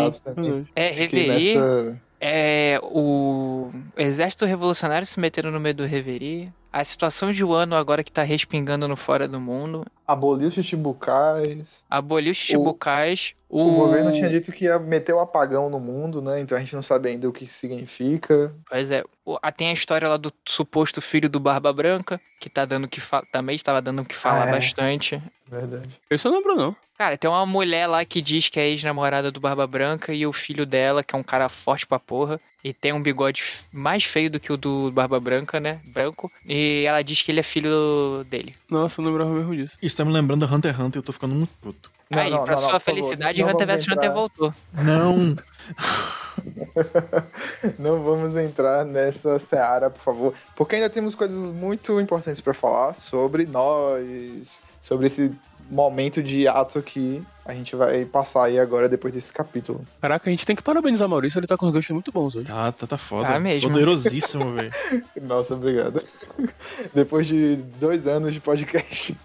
[SPEAKER 3] é Reverie,
[SPEAKER 1] nessa-
[SPEAKER 3] é o exército revolucionário se metendo no meio do Reverie, a situação de Wano agora que tá respingando no fora do mundo,
[SPEAKER 1] Aboliu os chichibucais.
[SPEAKER 3] aboliu os chichibukais, o...
[SPEAKER 1] O governo tinha dito que ia meter o apagão no mundo, né? Então a gente não sabe ainda o que isso significa.
[SPEAKER 3] Pois é, o- tem a história lá do suposto filho do Barba Branca, que tá dando que fa... também estava dando o que falar
[SPEAKER 1] Ah, é.
[SPEAKER 3] bastante.
[SPEAKER 1] Verdade.
[SPEAKER 2] Isso eu não lembro, não.
[SPEAKER 3] Cara, tem uma mulher lá que diz que é ex-namorada do Barba Branca e o filho dela, que é um cara forte pra porra, e tem um bigode mais feio do que o do Barba Branca, né? Branco. E ela diz que ele é filho dele.
[SPEAKER 2] Nossa, eu não lembrava mesmo disso.
[SPEAKER 4] Isso tá me lembrando da Hunter x Hunter, eu tô ficando muito puto.
[SPEAKER 1] Não,
[SPEAKER 3] Aí,
[SPEAKER 1] não,
[SPEAKER 3] pra
[SPEAKER 1] não,
[SPEAKER 3] sua
[SPEAKER 1] não,
[SPEAKER 3] felicidade, Hunter
[SPEAKER 1] vamos
[SPEAKER 3] vs Hunter
[SPEAKER 1] entrar-
[SPEAKER 3] voltou.
[SPEAKER 4] Não!
[SPEAKER 1] Não vamos entrar nessa seara, por favor, porque ainda temos coisas muito importantes pra falar sobre nós, sobre esse momento de ato que a gente vai passar aí agora depois desse capítulo.
[SPEAKER 2] Caraca, a gente tem que parabenizar o Maurício, ele tá com os gostos muito bons hoje.
[SPEAKER 4] Tá, tá, tá foda.
[SPEAKER 3] Tá mesmo.
[SPEAKER 4] Poderosíssimo, velho.
[SPEAKER 1] Nossa, obrigado. Depois de dois anos de podcast.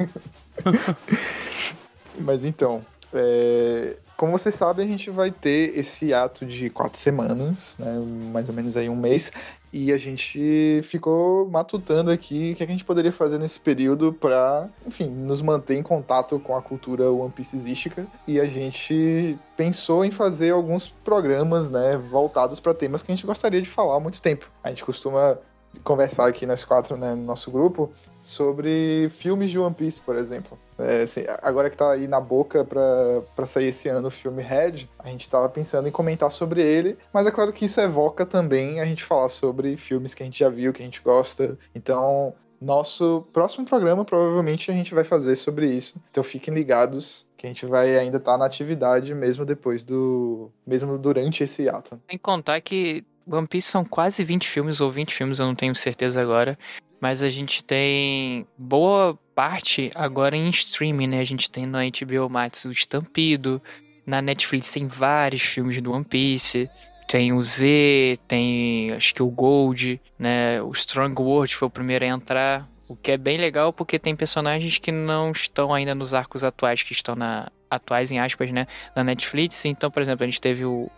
[SPEAKER 1] Mas então, é, como vocês sabem, a gente vai ter esse ato de quatro semanas, né, mais ou menos aí um mês, e a gente ficou matutando aqui o que, a gente poderia fazer nesse período para, enfim, nos manter em contato com a cultura One Pieceística, e a gente pensou em fazer alguns programas, né, voltados para temas que a gente gostaria de falar há muito tempo. A gente costuma conversar aqui nós quatro, né, no nosso grupo, sobre filmes de One Piece, por exemplo. É, assim, agora que tá aí na boca pra sair esse ano o filme Red, a gente tava pensando em comentar sobre ele, mas é claro que isso evoca também a gente falar sobre filmes que a gente já viu, que a gente gosta. Então, nosso próximo programa provavelmente a gente vai fazer sobre isso. Então fiquem ligados que a gente vai ainda estar na atividade mesmo depois do. mesmo durante esse ato.
[SPEAKER 3] Sem contar que One Piece são quase 20 filmes, ou 20 filmes, eu não tenho certeza agora. Mas a gente tem boa parte agora em streaming, né? A gente tem no HBO Max o Estampido. Na Netflix tem vários filmes do One Piece. Tem o Z, tem acho que o Gold, né? O Strong World foi o primeiro a entrar. O que é bem legal porque tem personagens que não estão ainda nos arcos atuais, que estão na. atuais, em aspas, né? Na Netflix. Então, por exemplo, a gente teve o,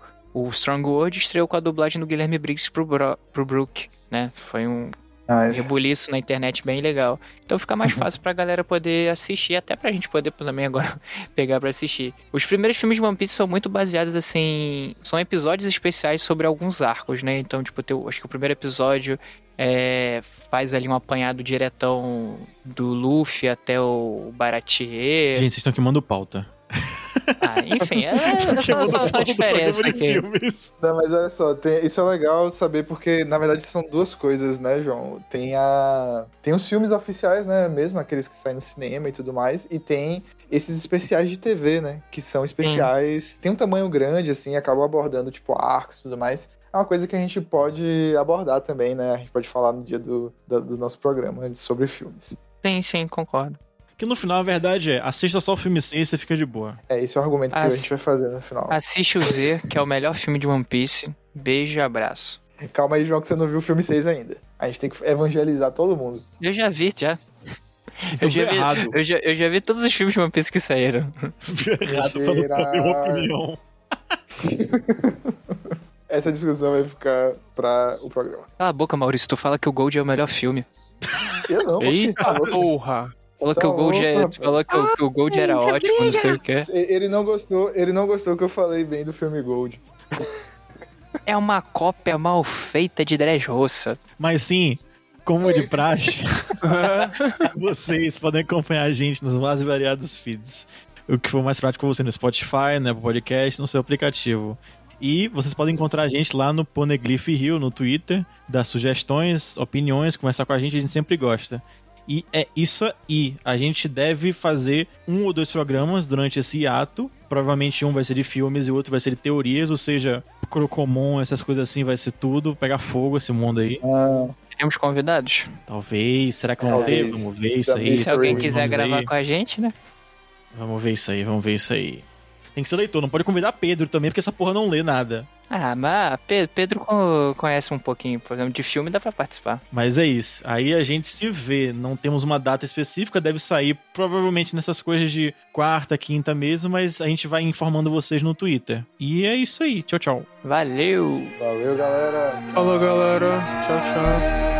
[SPEAKER 3] o Strong World estreou com a dublagem do Guilherme Briggs pro, Bro, pro Brook, né? Foi um
[SPEAKER 1] Ah,
[SPEAKER 3] rebuliço na internet bem legal. Então fica mais fácil pra galera poder assistir, até pra gente poder também agora pegar pra assistir. Os primeiros filmes de One Piece são muito baseados assim, são episódios especiais sobre alguns arcos, né? Então, tipo, teu, acho que o primeiro episódio é, faz ali um apanhado diretão do Luffy até o Baratier.
[SPEAKER 4] Gente, vocês estão queimando pauta.
[SPEAKER 3] Ah, enfim, é, é só, só, só a diferença aqui.
[SPEAKER 1] Não, mas olha só, tem- isso é legal saber porque, na verdade, são duas coisas, né, João? Tem a. Tem os filmes oficiais, né? Mesmo aqueles que saem no cinema e tudo mais, e tem esses especiais de TV, né? Que são especiais. Tem um tamanho grande, assim, acabam abordando, tipo, arcos e tudo mais. É uma coisa que a gente pode abordar também, né? A gente pode falar no dia do, da- do nosso programa sobre filmes.
[SPEAKER 3] Sim, sim, concordo.
[SPEAKER 4] Que no final a verdade é, assista só o filme 6 e você fica de boa.
[SPEAKER 1] É, esse é o argumento que
[SPEAKER 3] Ah,
[SPEAKER 1] a gente vai fazer no final.
[SPEAKER 3] Assiste o Z, que é o melhor filme de One Piece. Beijo e abraço.
[SPEAKER 1] Calma aí, João, que você não viu o filme 6 ainda. A gente tem que evangelizar todo mundo.
[SPEAKER 3] Eu já vi, já. Eu já, vi, eu, já, eu já vi todos os filmes de One Piece que saíram.
[SPEAKER 4] Errado pra não uma opinião.
[SPEAKER 1] Essa discussão vai ficar pra o programa.
[SPEAKER 3] Cala a boca, Maurício. Tu fala que o Gold é o melhor filme.
[SPEAKER 1] Eu não,
[SPEAKER 2] Eita
[SPEAKER 1] falou.
[SPEAKER 2] porra!
[SPEAKER 3] Falou que
[SPEAKER 1] Tá
[SPEAKER 3] o Gold, é, falou que, o, que o Gold era ótimo, não sei o que.
[SPEAKER 1] Ele não gostou, ele não gostou que eu falei bem do filme Gold.
[SPEAKER 3] É uma cópia mal feita de Dressrosa.
[SPEAKER 4] Mas sim, como de praxe, vocês podem acompanhar a gente nos mais variados feeds. O que for mais prático pra você no Spotify, no Apple Podcast, no seu aplicativo. E vocês podem encontrar a gente lá no Poneglyph Rio, no Twitter, dar sugestões, opiniões, conversar com a gente, a gente sempre gosta. E é isso aí. A gente deve fazer um ou dois programas durante esse ato. Provavelmente um vai ser de filmes e o outro vai ser de teorias, ou seja, Crocomon, essas coisas assim, vai ser tudo, pegar fogo esse mundo aí.
[SPEAKER 1] Ah,
[SPEAKER 3] Teremos convidados.
[SPEAKER 4] Talvez. Será que vão
[SPEAKER 1] Talvez.
[SPEAKER 4] ter? Vamos ver isso aí.
[SPEAKER 1] Talvez.
[SPEAKER 3] Se alguém quiser
[SPEAKER 4] aí.
[SPEAKER 3] gravar com a gente, né?
[SPEAKER 4] Vamos ver isso aí, vamos ver isso aí. Tem que ser leitor, não pode convidar Pedro também, porque essa porra não lê nada.
[SPEAKER 3] Ah, mas Pe- Pedro co- conhece um pouquinho, por exemplo, de filme dá pra participar.
[SPEAKER 4] Mas é isso. Aí a gente se vê. Não temos uma data específica, deve sair provavelmente nessas coisas de quarta, quinta mesmo, mas a gente vai informando vocês no Twitter. E é isso aí. Tchau, tchau.
[SPEAKER 3] Valeu!
[SPEAKER 1] Valeu, galera.
[SPEAKER 2] Falou, galera. Tchau, tchau.